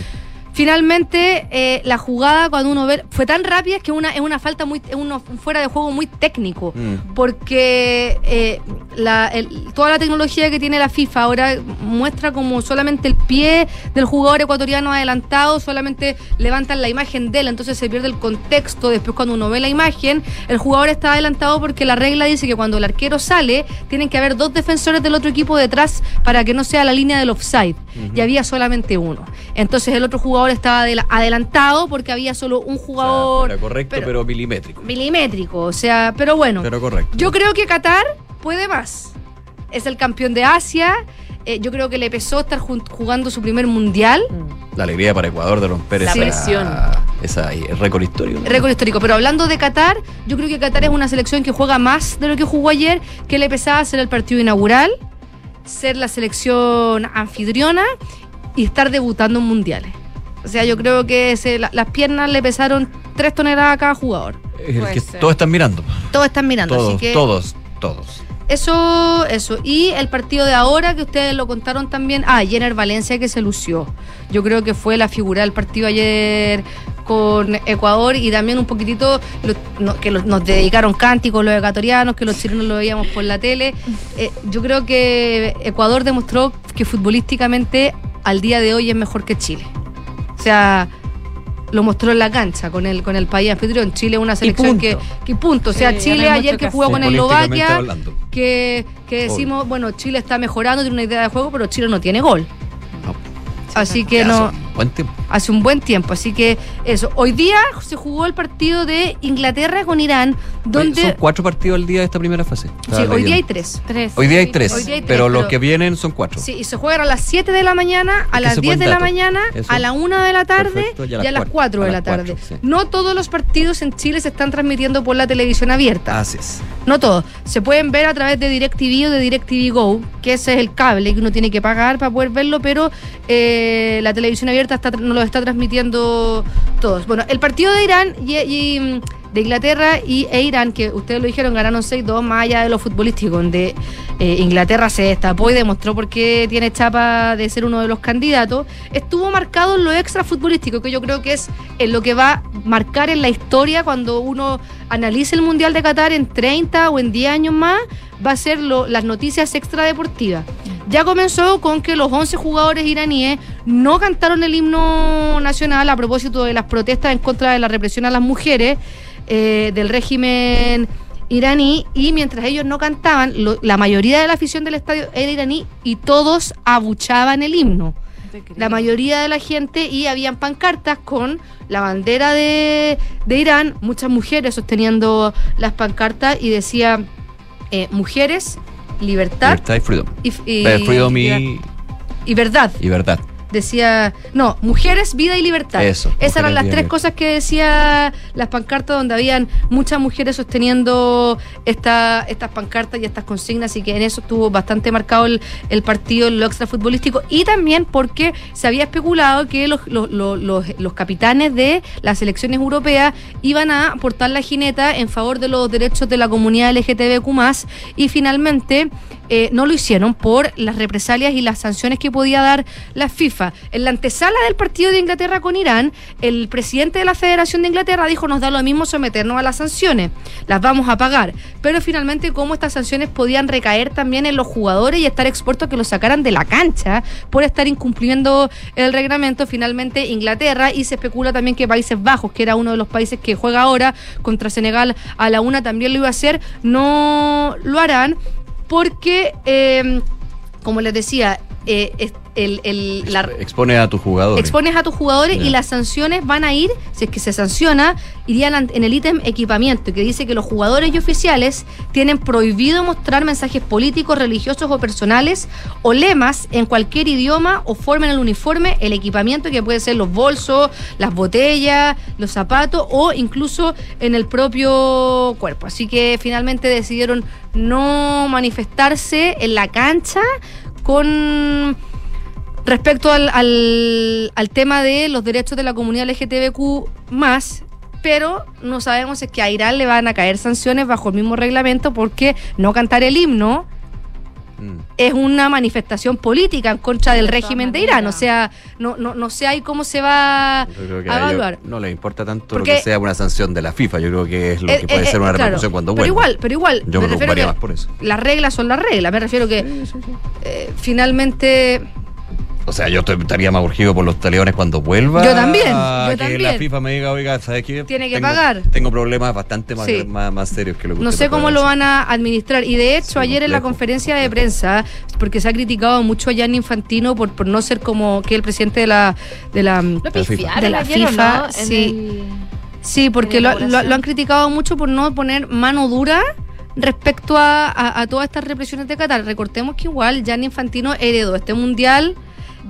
Speaker 13: Finalmente, eh, la jugada, cuando uno ve, fue tan rápida que una, es una falta muy, es uno- un fuera de juego muy técnico.
Speaker 3: Mm.
Speaker 13: Porque eh, la- el- toda la tecnología que tiene la FIFA ahora muestra como solamente el pie del jugador ecuatoriano adelantado, solamente levantan la imagen de él, entonces se pierde el contexto. Después, cuando uno ve la imagen, el jugador está adelantado porque la regla dice que cuando el arquero sale, tienen que haber dos defensores del otro equipo detrás para que no sea la línea del offside. Y había solamente uno. Entonces, el otro jugador estaba adela- adelantado porque había solo un jugador
Speaker 3: Era correcto, pero,
Speaker 13: pero-
Speaker 3: milimétrico.
Speaker 13: milimétrico. O sea, pero bueno.
Speaker 3: Pero correcto.
Speaker 13: Yo creo que Qatar puede más. Es el campeón de Asia. Eh, yo creo que le pesó estar jugando su primer mundial.
Speaker 3: La alegría para Ecuador de romper
Speaker 13: La
Speaker 3: esa,
Speaker 13: presión.
Speaker 3: esa eh, récord histórico. ¿no?
Speaker 13: Récord histórico. Pero hablando de Qatar, yo creo que Qatar es una selección que juega más de lo que jugó ayer, que le pesaba ser el partido inaugural, ser la selección anfitriona y estar debutando en mundiales. O sea, yo creo que se- la- las piernas le pesaron tres toneladas a cada jugador.
Speaker 3: Es el
Speaker 2: Puede
Speaker 3: que
Speaker 2: ser.
Speaker 3: todos están mirando.
Speaker 13: Todos están mirando,
Speaker 3: Todos,
Speaker 13: así que
Speaker 3: todos, todos.
Speaker 13: Eso, eso. Y el partido de ahora, que ustedes lo contaron también. Ah, Jenner Valencia que se lució. Yo creo que fue la figura del partido ayer con Ecuador y también un poquitito lo- no- que los- nos dedicaron cánticos los ecuatorianos, que los chilenos lo veíamos por la tele. Eh, yo creo que Ecuador demostró que futbolísticamente al día de hoy es mejor que Chile. O sea, lo mostró en la cancha con el, con el país anfitrión. Chile es una selección que, que punto. O sea,
Speaker 2: Sí,
Speaker 13: Chile ayer que jugó con. Eslovaquia, que, que decimos, bueno, Chile está mejorando, tiene una idea de juego, pero Chile no tiene gol. Así que no,
Speaker 3: son Buen tiempo.
Speaker 13: hace un buen tiempo. Así que eso. Hoy día se jugó el partido de Inglaterra con Irán,
Speaker 3: Oye,
Speaker 13: donde...
Speaker 3: Son cuatro partidos al día de esta primera fase.
Speaker 13: Sí, hoy día hay tres.
Speaker 2: Tres.
Speaker 3: Hoy día hay tres,
Speaker 13: Hoy día hay tres,
Speaker 3: pero los que vienen son cuatro.
Speaker 13: Sí, y se juegan a las 7 de la mañana, a las
Speaker 3: ese
Speaker 13: 10
Speaker 3: buen
Speaker 13: de la mañana,
Speaker 3: Eso.
Speaker 13: a la 1 de la tarde
Speaker 3: Perfecto,
Speaker 13: y a las 4
Speaker 3: cuatro.
Speaker 13: de la tarde.
Speaker 3: cuatro, sí.
Speaker 13: No todos los partidos en Chile se están transmitiendo por la televisión abierta.
Speaker 3: Así es.
Speaker 13: No todos. Se pueden ver a través de DirecTV o de DirecTV Go, que ese es el cable que uno tiene que pagar para poder verlo, pero eh, la televisión abierta está, no lo está transmitiendo todos. Bueno, el partido de Irán y, mm, de Inglaterra y, e Irán, que ustedes lo dijeron, ganaron 6-2 más allá de lo futbolístico, donde eh, Inglaterra se destapó y demostró por qué tiene chapa de ser uno de los candidatos, estuvo marcado en lo extra futbolístico, que yo creo que es lo que va a marcar en la historia cuando uno analice el Mundial de Qatar en 30 o en 10 años más, va a ser lo- las noticias extradeportivas. Ya comenzó con que los 11 jugadores iraníes no cantaron el himno nacional a propósito de las protestas en contra de la represión a las mujeres eh, del régimen iraní y mientras ellos no cantaban, lo- la mayoría de la afición del estadio era iraní y todos abuchaban el himno. La mayoría de la gente y habían pancartas con la bandera de, de Irán, muchas mujeres sosteniendo las pancartas y decía eh, mujeres, libertad
Speaker 3: Libertad y freedom.
Speaker 13: y, y-
Speaker 3: freedom y,
Speaker 13: y verdad.
Speaker 3: y verdad.
Speaker 13: Decía, no, mujeres, vida y libertad.
Speaker 3: Eso,
Speaker 13: Esas eran las tres
Speaker 3: libertad.
Speaker 13: cosas que decía las pancartas donde habían muchas mujeres sosteniendo esta, estas pancartas y estas consignas y que en eso estuvo bastante marcado el, el partido, lo extrafutbolístico y también porque se había especulado que los, los, los, los- los capitanes de las elecciones europeas iban a aportar la jineta en favor de los derechos de la comunidad LGTBQ y finalmente eh, no lo hicieron por las represalias y las sanciones que podía dar la FIFA. En la antesala del partido de Inglaterra con Irán, el presidente de la Federación de Inglaterra dijo nos da lo mismo someternos a las sanciones, las vamos a pagar. Pero finalmente cómo estas sanciones podían recaer también en los jugadores y estar expuestos a que los sacaran de la cancha por estar incumpliendo el reglamento, finalmente Inglaterra y se especula también que Países Bajos, que era uno de los países que juega ahora contra Senegal a la una, también lo iba a hacer, no lo harán porque, eh, como les decía, eh, es- el, el- la,
Speaker 3: Expone a tus jugadores.
Speaker 13: expones a tus jugadores y las sanciones van a ir, si es que se sanciona, irían an- en el ítem equipamiento, que dice que los jugadores y oficiales tienen prohibido mostrar mensajes políticos, religiosos o personales o lemas en cualquier idioma o forma en el uniforme, el equipamiento que puede ser los bolsos, las botellas, los zapatos o incluso en el propio cuerpo. Así que finalmente decidieron no manifestarse en la cancha con respecto al, al, tema de los derechos de la comunidad LGTBQ más, pero no sabemos es que a Irán le van a caer sanciones bajo el mismo reglamento porque no cantar el himno
Speaker 3: Mm.
Speaker 13: es una manifestación política en contra del
Speaker 2: De
Speaker 13: régimen de Irán. O sea, no, no, no sé ahí cómo se va a evaluar.
Speaker 3: no les importa tanto
Speaker 13: Porque-
Speaker 3: lo que sea una sanción de la FIFA. Yo creo que es lo
Speaker 13: Eh,
Speaker 3: que puede
Speaker 13: eh,
Speaker 3: ser una
Speaker 13: eh, claro,
Speaker 3: repercusión cuando
Speaker 13: Pero
Speaker 3: vuelva.
Speaker 13: igual, pero igual.
Speaker 3: Yo me
Speaker 13: refiero
Speaker 3: preocuparía
Speaker 13: que
Speaker 3: más por eso.
Speaker 13: Las reglas son las reglas. Me refiero que eh, finalmente
Speaker 3: O sea, yo estaría más urgido por los taleones cuando vuelva.
Speaker 13: Yo también, yo
Speaker 3: que
Speaker 13: también.
Speaker 3: la FIFA me diga, oiga, ¿sabes qué?
Speaker 13: Tiene que
Speaker 3: Tengo-
Speaker 13: pagar.
Speaker 3: Tengo problemas bastante más,
Speaker 13: Sí.
Speaker 3: más, más serios que lo que
Speaker 13: No sé cómo lo van a administrar. Y de hecho,
Speaker 3: Sí,
Speaker 13: ayer en la conferencia de prensa, porque se ha criticado mucho a Gianni Infantino por, por no ser como que el presidente de la de la,
Speaker 2: Lo
Speaker 3: La FIFA.
Speaker 13: de la
Speaker 2: ayer, ¿o
Speaker 13: FIFA,
Speaker 2: no?
Speaker 13: Sí.
Speaker 2: el-
Speaker 13: Sí, porque lo han criticado mucho por no poner mano dura respecto a, a- a todas estas represiones de Qatar. Recordemos que igual Gianni Infantino heredó este mundial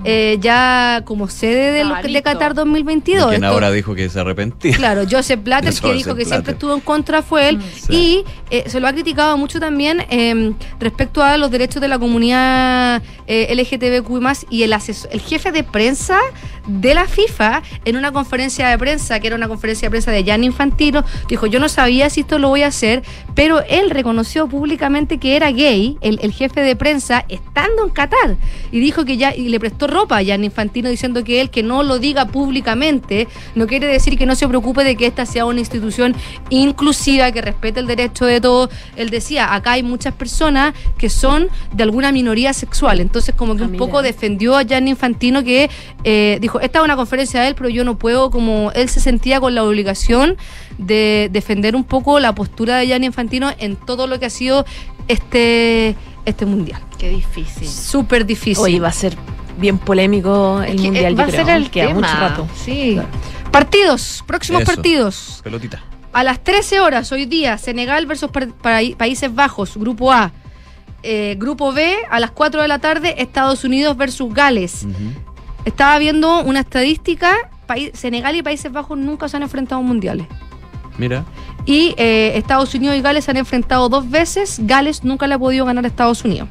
Speaker 13: eh, ya como sede de, de. Qatar
Speaker 3: Y
Speaker 13: 2022.
Speaker 3: quien ahora dijo que se arrepentía.
Speaker 13: Claro, Joseph Blatter, que dijo que siempre estuvo en contra, fue él.
Speaker 3: Sí.
Speaker 13: Y eh, se lo ha criticado mucho también eh, respecto a los derechos de la comunidad eh, LGTBQ y el, ases- el jefe de prensa de la FIFA, en una conferencia de prensa, que era una conferencia de prensa de Gianni Infantino, dijo, yo no sabía si esto lo voy a hacer, pero él reconoció públicamente que era gay, el, el jefe de prensa, estando en Qatar. Y dijo que ya, y le prestó ropa a Gianni Infantino diciendo que él que no lo diga públicamente no quiere decir que no se preocupe de que esta sea una institución inclusiva, que respete el derecho de todos. Él decía, acá hay muchas personas que son de alguna minoría sexual. Entonces como que
Speaker 4: Ah,
Speaker 13: un
Speaker 4: mira.
Speaker 13: poco defendió a Gianni Infantino que eh, dijo, esta es una conferencia de él, pero yo no puedo, como él se sentía con la obligación de defender un poco la postura de Gianni Infantino en todo lo que ha sido este, este mundial.
Speaker 2: Qué difícil.
Speaker 13: Súper difícil.
Speaker 4: Hoy va a ser bien polémico el
Speaker 2: Es que,
Speaker 4: mundial,
Speaker 2: eh, va
Speaker 4: yo
Speaker 2: a
Speaker 4: creo.
Speaker 2: ser el
Speaker 4: Queda
Speaker 2: tema.
Speaker 4: mucho rato.
Speaker 2: Sí.
Speaker 13: Partidos, próximos
Speaker 3: Eso.
Speaker 13: partidos.
Speaker 3: Pelotita.
Speaker 13: A las 13 horas hoy día, Senegal versus Países Bajos, Grupo A. Eh, grupo B, a las 4 de la tarde, Estados Unidos versus Gales. Estaba viendo una estadística, paí- Senegal y Países Bajos nunca se han enfrentado en mundiales.
Speaker 3: Mira.
Speaker 13: Y eh, Estados Unidos y Gales se han enfrentado dos veces, Gales nunca le ha podido ganar a Estados Unidos.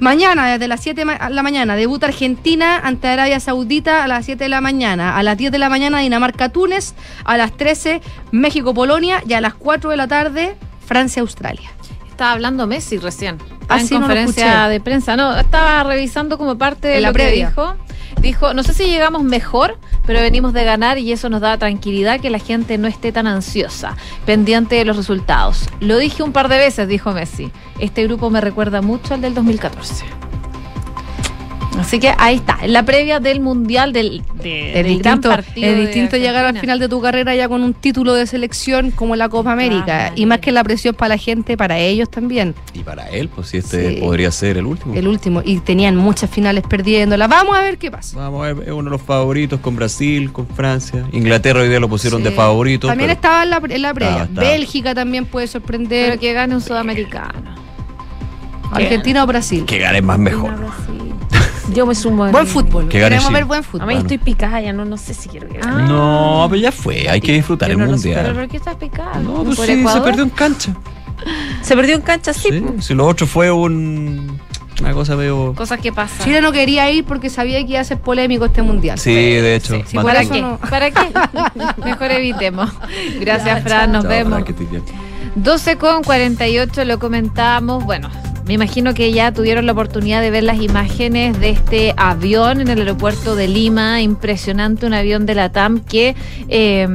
Speaker 13: Mañana, desde las 7 de la mañana, debuta Argentina ante Arabia Saudita a las 7 de la mañana. A las 10 de la mañana, Dinamarca-Túnez. A las 13, México-Polonia. Y a las 4 de la tarde, Francia-Australia.
Speaker 2: Estaba hablando Messi recién.
Speaker 13: Ah,
Speaker 2: en
Speaker 13: no
Speaker 2: conferencia de prensa. No, estaba revisando como parte de
Speaker 13: En la
Speaker 2: lo que
Speaker 13: previa.
Speaker 2: dijo. Dijo, no sé si llegamos mejor, pero venimos de ganar y eso nos da tranquilidad que la gente no esté tan ansiosa, pendiente de los resultados. Lo dije un par de veces, dijo Messi. Este grupo me recuerda mucho al del 2014. Así que ahí está, en la previa del Mundial del, de-
Speaker 13: Es
Speaker 2: del gran partido.
Speaker 13: es
Speaker 2: de
Speaker 13: distinto llegar al final de tu carrera ya con un título de selección como la Copa América.
Speaker 2: Ah,
Speaker 13: y más que la presión para la gente, para ellos también.
Speaker 3: Y para él, pues si este
Speaker 13: Sí.
Speaker 3: podría ser el último.
Speaker 13: El último. Y tenían muchas finales perdiéndola. Vamos a ver qué pasa.
Speaker 3: Vamos a ver, es uno de los favoritos con Brasil, con Francia. Inglaterra hoy día lo pusieron
Speaker 13: Sí.
Speaker 3: de favorito.
Speaker 13: También
Speaker 3: pero-
Speaker 13: estaba en la, en la previa.
Speaker 3: Estaba, estaba.
Speaker 13: Bélgica también puede sorprender.
Speaker 2: Pero que gane un sudamericano.
Speaker 13: Argentina o Brasil.
Speaker 3: Que gane más mejor.
Speaker 4: Yo me sumo.
Speaker 13: Buen fútbol.
Speaker 3: Que
Speaker 13: Queremos ver buen
Speaker 4: A
Speaker 13: fútbol.
Speaker 4: mí estoy picada, ya no, no sé si quiero que gane.
Speaker 3: No, pero ya fue. Hay que disfrutar
Speaker 4: Yo
Speaker 3: el
Speaker 4: no sé,
Speaker 2: ¿Pero
Speaker 3: mundial.
Speaker 2: por qué estás picado?
Speaker 3: No, pues
Speaker 2: ¿Por
Speaker 3: sí, se perdió en cancha.
Speaker 4: Se perdió en cancha, sí.
Speaker 3: Sí, si lo otro fue un. Una cosa medio.
Speaker 2: Cosas que pasan.
Speaker 13: Chile no quería ir porque sabía que iba a ser polémico este mundial.
Speaker 3: Sí, de hecho.
Speaker 13: sí,
Speaker 2: ¿Para qué?
Speaker 13: no-
Speaker 2: ¿Para qué? Mejor evitemos. Gracias,
Speaker 13: Ya,
Speaker 2: Fran. Nos
Speaker 3: Chao,
Speaker 2: vemos.
Speaker 3: Fran, que estés bien.
Speaker 2: 12 con 48 lo comentábamos. Bueno, me imagino que ya tuvieron la oportunidad de ver las imágenes de este avión en el aeropuerto de Lima. Impresionante, un avión de la TAM que... eh,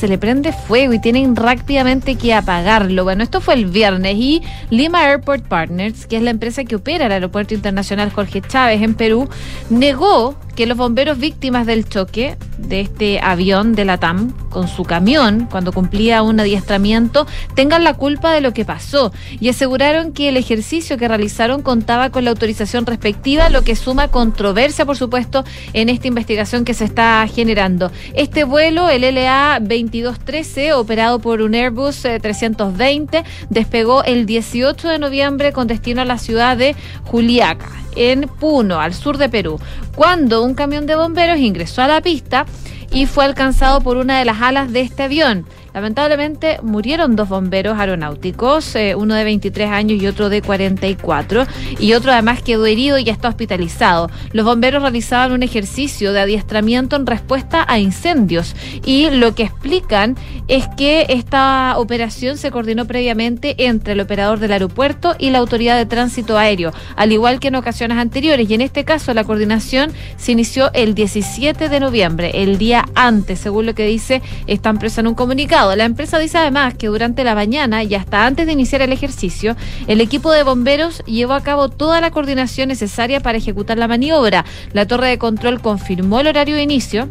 Speaker 2: se le prende fuego y tienen rápidamente que apagarlo. Bueno, esto fue el viernes y Lima Airport Partners, que es la empresa que opera el Aeropuerto Internacional Jorge Chávez en Perú, negó que los bomberos víctimas del choque de este avión de la TAM con su camión cuando cumplía un adiestramiento tengan la culpa de lo que pasó y aseguraron que el ejercicio que realizaron contaba con la autorización respectiva, lo que suma controversia, por supuesto, en esta investigación que se está generando. Este vuelo, el LA 2213, operado por un Airbus eh, 320, despegó el 18 de noviembre con destino a la ciudad de Juliaca en Puno, al sur de Perú, cuando un camión de bomberos ingresó a la pista y fue alcanzado por una de las alas de este avión. Lamentablemente murieron dos bomberos aeronáuticos, eh, uno de 23 años y otro de 44, y otro además quedó herido y ya está hospitalizado. Los bomberos realizaban un ejercicio de adiestramiento en respuesta a incendios y lo que explican es que esta operación se coordinó previamente entre el operador del aeropuerto y la autoridad de tránsito aéreo, al igual que en ocasiones anteriores, y en este caso la coordinación se inició el 17 de noviembre, el día antes, según lo que dice esta empresa en un comunicado. La empresa dice además que durante la mañana y hasta antes de iniciar el ejercicio, el equipo de bomberos llevó a cabo toda la coordinación necesaria para ejecutar la maniobra. La torre de control confirmó el horario de inicio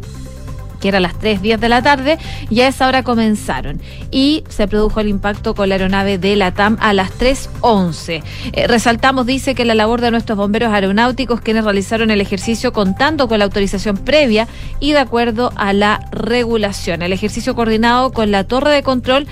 Speaker 2: que era a las 3.10 de la tarde, y a esa hora comenzaron. Y se produjo el impacto con la aeronave de la TAM a las 3.11. Eh, resaltamos, dice, que la labor de nuestros bomberos aeronáuticos, quienes realizaron el ejercicio contando con la autorización previa y de acuerdo a la regulación. El ejercicio coordinado con la torre de control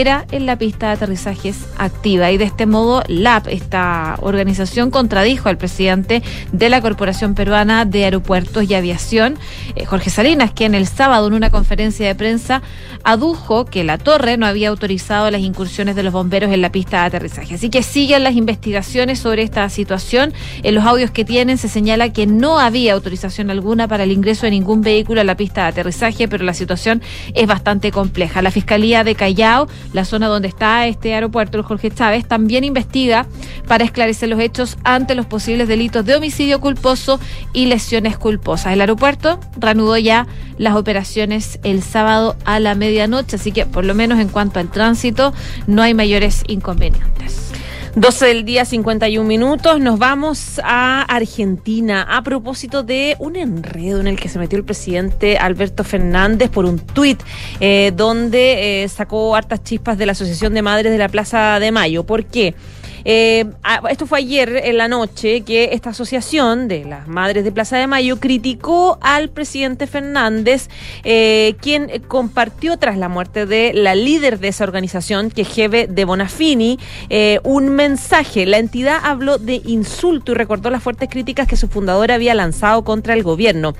Speaker 2: era en la pista de aterrizajes activa y de este modo LAP, esta organización, contradijo al presidente de la Corporación Peruana de Aeropuertos y Aviación, eh, Jorge Salinas, quien el sábado en una conferencia de prensa adujo que la torre no había autorizado las incursiones de los bomberos en la pista de aterrizaje. Así que siguen las investigaciones sobre esta situación. En los audios que tienen se señala que no había autorización alguna para el ingreso de ningún vehículo a la pista de aterrizaje, pero la situación es bastante compleja. La Fiscalía de Callao la zona donde está este aeropuerto, el Jorge Chávez, también investiga para esclarecer los hechos ante los posibles delitos de homicidio culposo y lesiones culposas. El aeropuerto reanudó ya las operaciones el sábado a la medianoche, así que por lo menos en cuanto al tránsito no hay mayores inconvenientes.
Speaker 4: 12 del día, 51 minutos. Nos vamos a Argentina a propósito de un enredo en el que se metió el presidente Alberto Fernández por un tuit eh, donde eh, sacó hartas chispas de la Asociación de Madres de la Plaza de Mayo. ¿Por qué? Eh, esto fue ayer en la noche que esta asociación de las madres de Plaza de Mayo criticó al presidente Fernández, eh, quien compartió tras la muerte de la líder de esa organización, que es Jeve de Bonafini, eh, un mensaje. La entidad habló de insulto y recordó las fuertes críticas que su fundadora había lanzado contra el gobierno.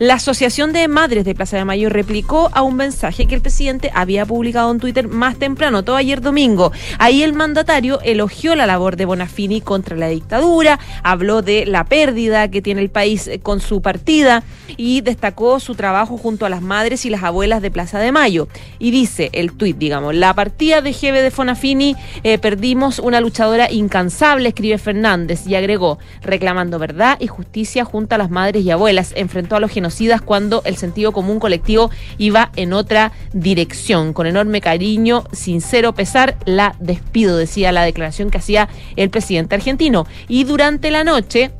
Speaker 4: La Asociación de Madres de Plaza de Mayo replicó a un mensaje que el presidente había publicado en Twitter más temprano, todo ayer domingo. Ahí el mandatario elogió la labor de Bonafini contra la dictadura, habló de la pérdida que tiene el país eh, con su partida y destacó su trabajo junto a las madres y las abuelas de Plaza de Mayo. Y dice el tuit, digamos, la partida de Jeve de Bonafini eh, perdimos una luchadora incansable, escribe Fernández, y agregó, reclamando verdad y justicia junto a las madres y abuelas, enfrentó a los cuando el sentido común colectivo iba en otra dirección. Con enorme cariño, sincero pesar, la despido, decía la declaración que hacía el presidente argentino. Y durante la noche,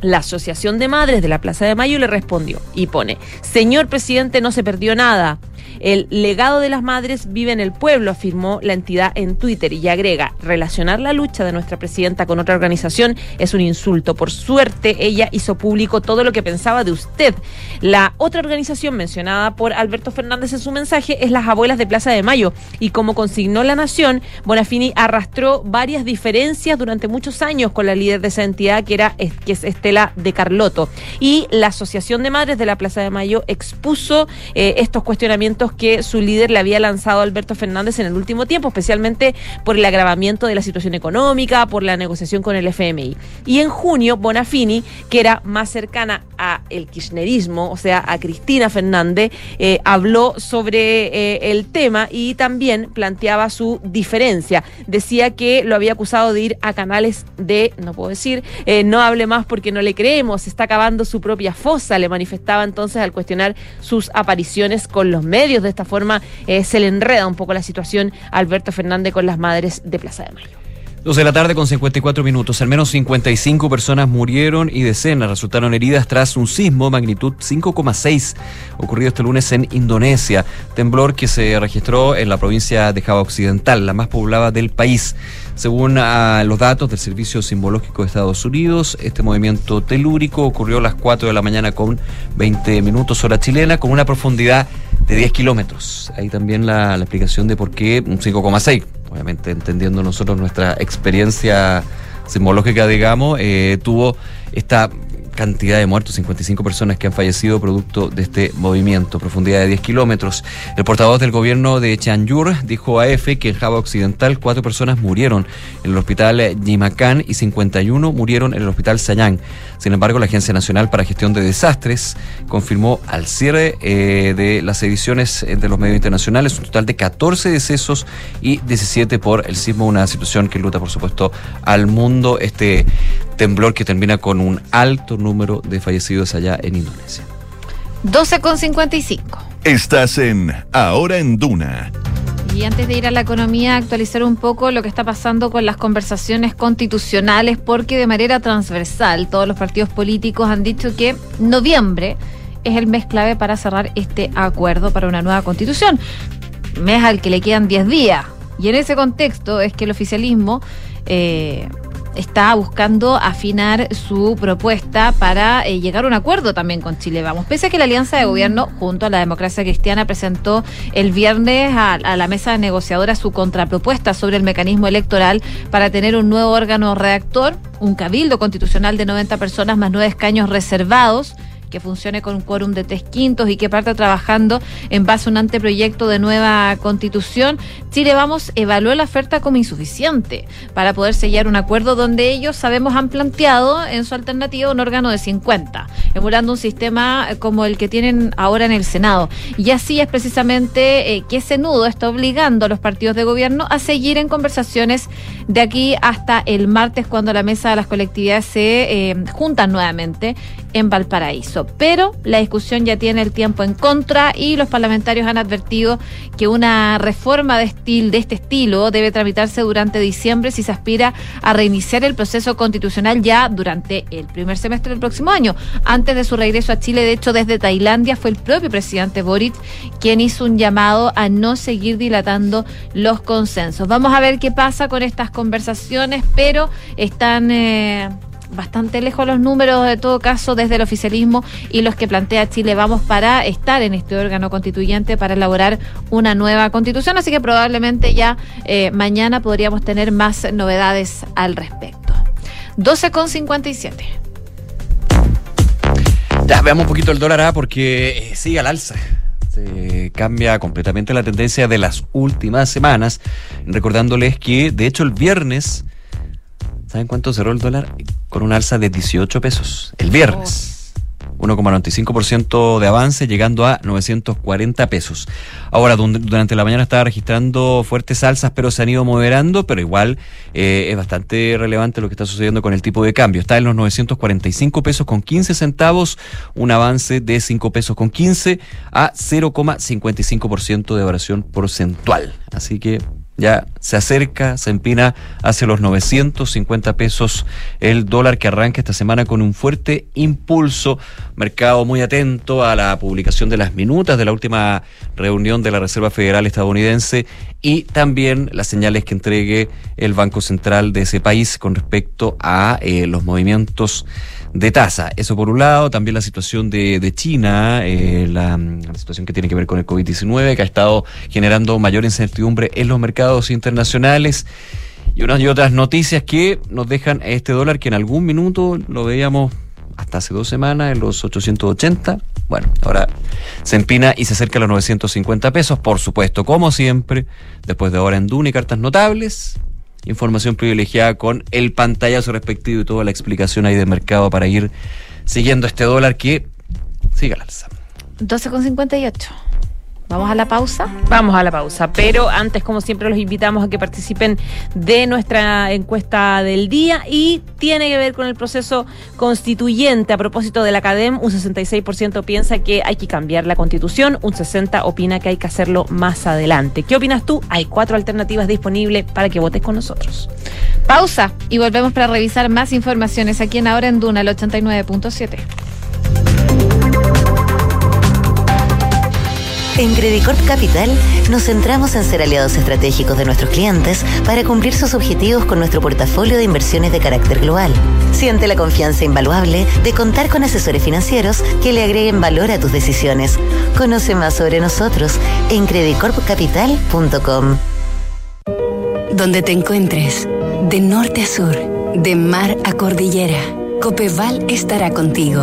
Speaker 4: la Asociación de Madres de la Plaza de Mayo le respondió y pone, señor presidente, no se perdió nada. El legado de las madres vive en el pueblo, afirmó la entidad en Twitter y agrega, relacionar la lucha de nuestra presidenta con otra organización es un insulto. Por suerte, ella hizo público todo lo que pensaba de usted. La otra organización mencionada por Alberto Fernández en su mensaje es las abuelas de Plaza de Mayo y como consignó la Nación, Bonafini arrastró varias diferencias durante muchos años con la líder de esa entidad que era que es Estela de Carlotto y la Asociación de Madres de la Plaza de Mayo expuso eh, estos cuestionamientos que su líder le había lanzado Alberto Fernández en el último tiempo, especialmente por el agravamiento de la situación económica, por la negociación con el FMI. Y en junio, Bonafini, que era más cercana a el kirchnerismo, o sea, a Cristina Fernández, eh, habló sobre eh, el tema y también planteaba su diferencia. Decía que lo había acusado de ir a canales de, no puedo decir, eh, no hable más porque no le creemos, está acabando su propia fosa, le manifestaba entonces al cuestionar sus apariciones con los medios. De esta forma se le enreda un poco la situación a Alberto Fernández con las madres de Plaza de Mayo.
Speaker 3: 12 de la tarde con 54 minutos. Al menos 55 personas murieron y decenas resultaron heridas tras un sismo magnitud 5,6 ocurrido este lunes en Indonesia. Temblor que se registró en la provincia de Java Occidental, la más poblada del país. Según ah, los datos del Servicio Simbológico de Estados Unidos, este movimiento telúrico ocurrió a las 4 de la mañana con 20 minutos hora chilena con una profundidad de 10 kilómetros. Ahí también la, la explicación de por qué un 5,6 obviamente entendiendo nosotros nuestra experiencia sismológica, digamos, eh, tuvo esta cantidad de muertos, 55 personas que han fallecido producto de este movimiento, profundidad de 10 kilómetros. El portavoz del gobierno de Chanjur dijo a EFE que en Java Occidental cuatro personas murieron en el hospital Yimacan y 51 murieron en el hospital Sayang. Sin embargo, la Agencia Nacional para Gestión de Desastres confirmó al cierre eh, de las ediciones de los medios internacionales un total de 14 decesos y 17 por el sismo, una situación que luta, por supuesto, al mundo. Este temblor que termina con un alto número de fallecidos allá en Indonesia.
Speaker 2: 12,55.
Speaker 1: Estás en Ahora en Duna.
Speaker 2: Y antes de ir a la economía, actualizar un poco lo que está pasando con las conversaciones constitucionales, porque de manera transversal todos los partidos políticos han dicho que noviembre es el mes clave para cerrar este acuerdo para una nueva constitución. Mes al que le quedan 10 días. Y en ese contexto es que el oficialismo eh, está buscando afinar su propuesta para eh, llegar a un acuerdo también con Chile Vamos. Pese a que la Alianza de Gobierno, junto a la Democracia Cristiana, presentó el viernes a, a la mesa negociadora su contrapropuesta sobre el mecanismo electoral para tener un nuevo órgano redactor, un cabildo constitucional de 90 personas más nueve escaños reservados que funcione con un quórum de tres quintos y que parta trabajando en base a un anteproyecto de nueva constitución, Chile Vamos evaluó la oferta como insuficiente para poder sellar un acuerdo donde ellos, sabemos, han planteado en su alternativa un órgano de 50, emulando un sistema como el que tienen ahora en el Senado. Y así es precisamente eh, que ese nudo está obligando a los partidos de gobierno a seguir en conversaciones de aquí hasta el martes cuando la mesa de las colectividades se eh, juntan nuevamente en Valparaíso. Pero la discusión ya tiene el tiempo en contra y los parlamentarios han advertido que una reforma de, estil, de este estilo debe tramitarse durante diciembre si se aspira a reiniciar el proceso constitucional ya durante el primer semestre del próximo año. Antes de su regreso a Chile, de hecho, desde Tailandia fue el propio presidente Boric quien hizo un llamado a no seguir dilatando los consensos. Vamos a ver qué pasa con estas conversaciones, pero están... Eh, bastante lejos los números de todo caso desde el oficialismo y los que plantea Chile vamos para estar en este órgano constituyente para elaborar una nueva constitución, así que probablemente ya eh, mañana podríamos tener más novedades al respecto. 12,57.
Speaker 3: Ya, veamos un poquito el dólar A porque eh, sigue al alza. Se cambia completamente la tendencia de las últimas semanas, recordándoles que de hecho el viernes ¿Saben cuánto cerró el dólar? Con un alza de 18 pesos. El viernes. 1,95% de avance, llegando a 940 pesos. Ahora, durante la mañana estaba registrando fuertes alzas, pero se han ido moderando, pero igual eh, es bastante relevante lo que está sucediendo con el tipo de cambio. Está en los 945 pesos con 15 centavos, un avance de 5 pesos con 15 a 0,55% de variación porcentual. Así que ya se acerca, se empina hacia los 950 pesos el dólar que arranca esta semana con un fuerte impulso. Mercado muy atento a la publicación de las minutas de la última reunión de la Reserva Federal estadounidense y también las señales que entregue el Banco Central de ese país con respecto a eh, los movimientos de tasa. Eso por un lado, también la situación de, de China, eh, la, situación que tiene que ver con el COVID-19, que ha estado generando mayor incertidumbre en los mercados internacionales. Y unas y otras noticias que nos dejan este dólar que en algún minuto lo veíamos hasta hace dos semanas en los 880. Bueno, ahora se empina y se acerca a los 950 pesos, por supuesto, como siempre, después de ahora en Duna y cartas notables. Información privilegiada con el pantallazo respectivo y toda la explicación ahí de mercado para ir siguiendo este dólar que sigue al alza.
Speaker 2: 12,58. Vamos a la pausa.
Speaker 4: Vamos a la pausa, pero antes, como siempre, los invitamos a que participen de nuestra encuesta del día y tiene que ver con el proceso constituyente. A propósito de la CADEM, un 66% piensa que hay que cambiar la constitución, un 60% opina que hay que hacerlo más adelante. ¿Qué opinas tú? Hay cuatro alternativas disponibles para que votes con nosotros.
Speaker 2: Pausa y volvemos para revisar más informaciones aquí en Ahora en Duna, el 89.7.
Speaker 6: En Credicorp Capital nos centramos en ser aliados estratégicos de nuestros clientes para cumplir sus objetivos con nuestro portafolio de inversiones de carácter global. Siente la confianza invaluable de contar con asesores financieros que le agreguen valor a tus decisiones. Conoce más sobre nosotros en credicorpcapital.com.
Speaker 10: Donde te encuentres, de norte a sur, de mar a cordillera, Copeval estará contigo,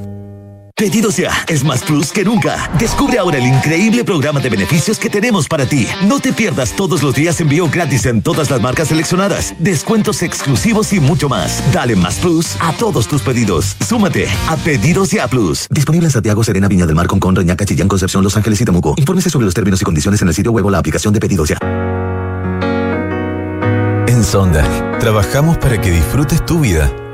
Speaker 14: Pedidos ya es más plus que nunca. Descubre ahora el increíble programa de beneficios que tenemos para ti. No te pierdas todos los días envío gratis en todas las marcas seleccionadas, descuentos exclusivos y mucho más. Dale más plus a todos tus pedidos. Súmate a Pedidos ya Plus. Disponible en Santiago, Serena, Viña del Mar, Concón, Reñaca, Chillán, Concepción, Los Ángeles y Temuco. Infórmese sobre los términos y condiciones en el sitio web o la aplicación de Pedidos ya.
Speaker 15: En Sonda, trabajamos para que disfrutes tu vida,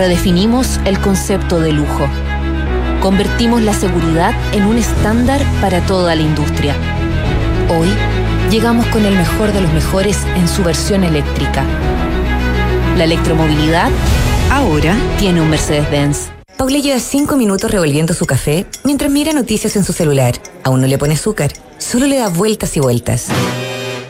Speaker 16: Redefinimos el concepto de lujo. Convertimos la seguridad en un estándar para toda la industria. Hoy llegamos con el mejor de los mejores en su versión eléctrica. La electromovilidad ahora tiene un Mercedes-Benz.
Speaker 17: Paula lleva cinco minutos revolviendo su café mientras mira noticias en su celular. Aún no le pone azúcar, solo le da vueltas y vueltas.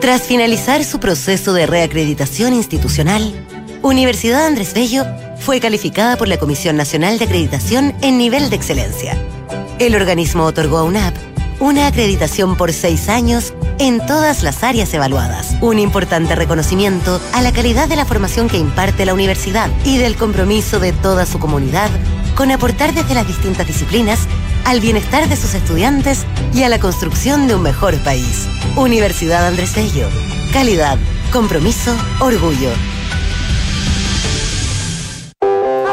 Speaker 6: Tras finalizar su proceso de reacreditación institucional, Universidad Andrés Bello fue calificada por la Comisión Nacional de Acreditación en nivel de excelencia. El organismo otorgó a UNAP una acreditación por seis años en todas las áreas evaluadas. Un importante reconocimiento a la calidad de la formación que imparte la universidad y del compromiso de toda su comunidad con aportar desde las distintas disciplinas al bienestar de sus estudiantes y a la construcción de un mejor país. Universidad Andrés Bello. Calidad Compromiso, orgullo.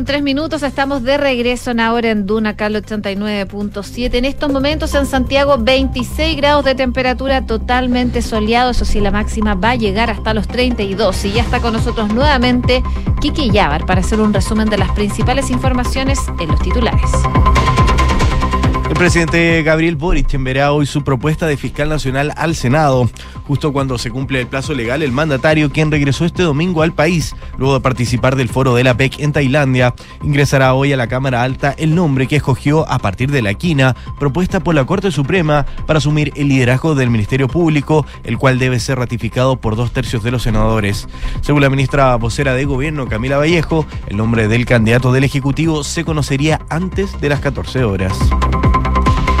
Speaker 2: con tres minutos, estamos de regreso en ahora en Duna, Carlos 89.7. En estos momentos en Santiago, 26 grados de temperatura totalmente soleado. Eso sí, la máxima va a llegar hasta los 32. Y ya está con nosotros nuevamente Kiki Yabar para hacer un resumen de las principales informaciones en los titulares.
Speaker 5: Presidente Gabriel Boric enviará hoy su propuesta de fiscal nacional al Senado. Justo cuando se cumple el plazo legal, el mandatario, quien regresó este domingo al país, luego de participar del foro de la PEC en Tailandia, ingresará hoy a la Cámara Alta el nombre que escogió a partir de la quina propuesta por la Corte Suprema para asumir el liderazgo del Ministerio Público, el cual debe ser ratificado por dos tercios de los senadores. Según la ministra vocera de Gobierno, Camila Vallejo, el nombre del candidato del Ejecutivo se conocería antes de las 14 horas.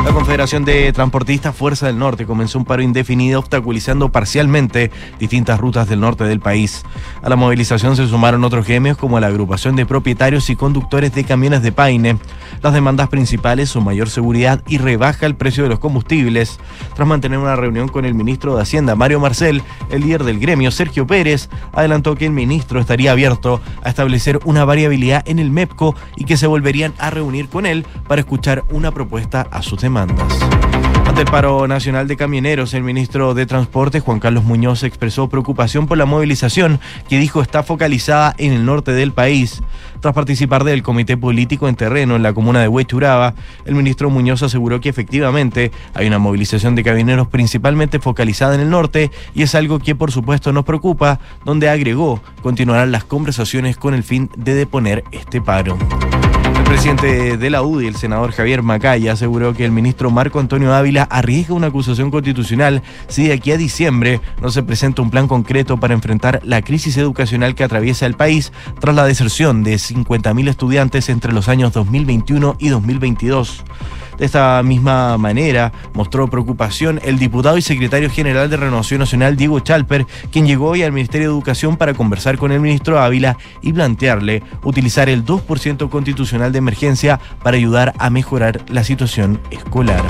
Speaker 5: La Confederación de Transportistas Fuerza del Norte comenzó un paro indefinido obstaculizando parcialmente distintas rutas del norte del país. A la movilización se sumaron otros gremios como la agrupación de propietarios y conductores de camiones de Paine. Las demandas principales son mayor seguridad y rebaja el precio de los combustibles. Tras mantener una reunión con el ministro de Hacienda, Mario Marcel, el líder del gremio, Sergio Pérez, adelantó que el ministro estaría abierto a establecer una variabilidad en el MEPCO y que se volverían a reunir con él para escuchar una propuesta a sus demandas. Ante el paro nacional de camioneros, el ministro de Transporte, Juan Carlos Muñoz, expresó preocupación por la movilización que dijo está focalizada en el norte del país. Tras participar del comité político en terreno en la comuna de Huechuraba, el ministro Muñoz aseguró que efectivamente hay una movilización de camioneros principalmente focalizada en el norte y es algo que por supuesto nos preocupa, donde agregó continuarán las conversaciones con el fin de deponer este paro. El presidente de la UDI, el senador Javier Macaya, aseguró que el ministro Marco Antonio Ávila arriesga una acusación constitucional si de aquí a diciembre no se presenta un plan concreto para enfrentar la crisis educacional que atraviesa el país tras la deserción de 50.000 estudiantes entre los años 2021 y 2022. De esta misma manera, mostró preocupación el diputado y secretario general de Renovación Nacional, Diego Chalper, quien llegó hoy al Ministerio de Educación para conversar con el ministro Ávila y plantearle utilizar el 2% constitucional de emergencia para ayudar a mejorar la situación escolar.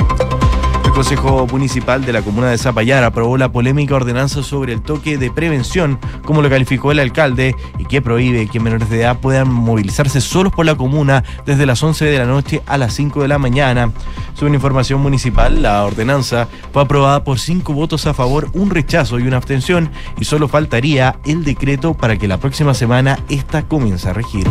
Speaker 5: Consejo Municipal de la Comuna de Zapallar aprobó la polémica ordenanza sobre el toque de prevención, como lo calificó el alcalde, y que prohíbe que menores de edad puedan movilizarse solos por la comuna desde las 11 de la noche a las 5 de la mañana. Según información municipal, la ordenanza fue aprobada por cinco votos a favor, un rechazo y una abstención, y solo faltaría el decreto para que la próxima semana esta comience a regir.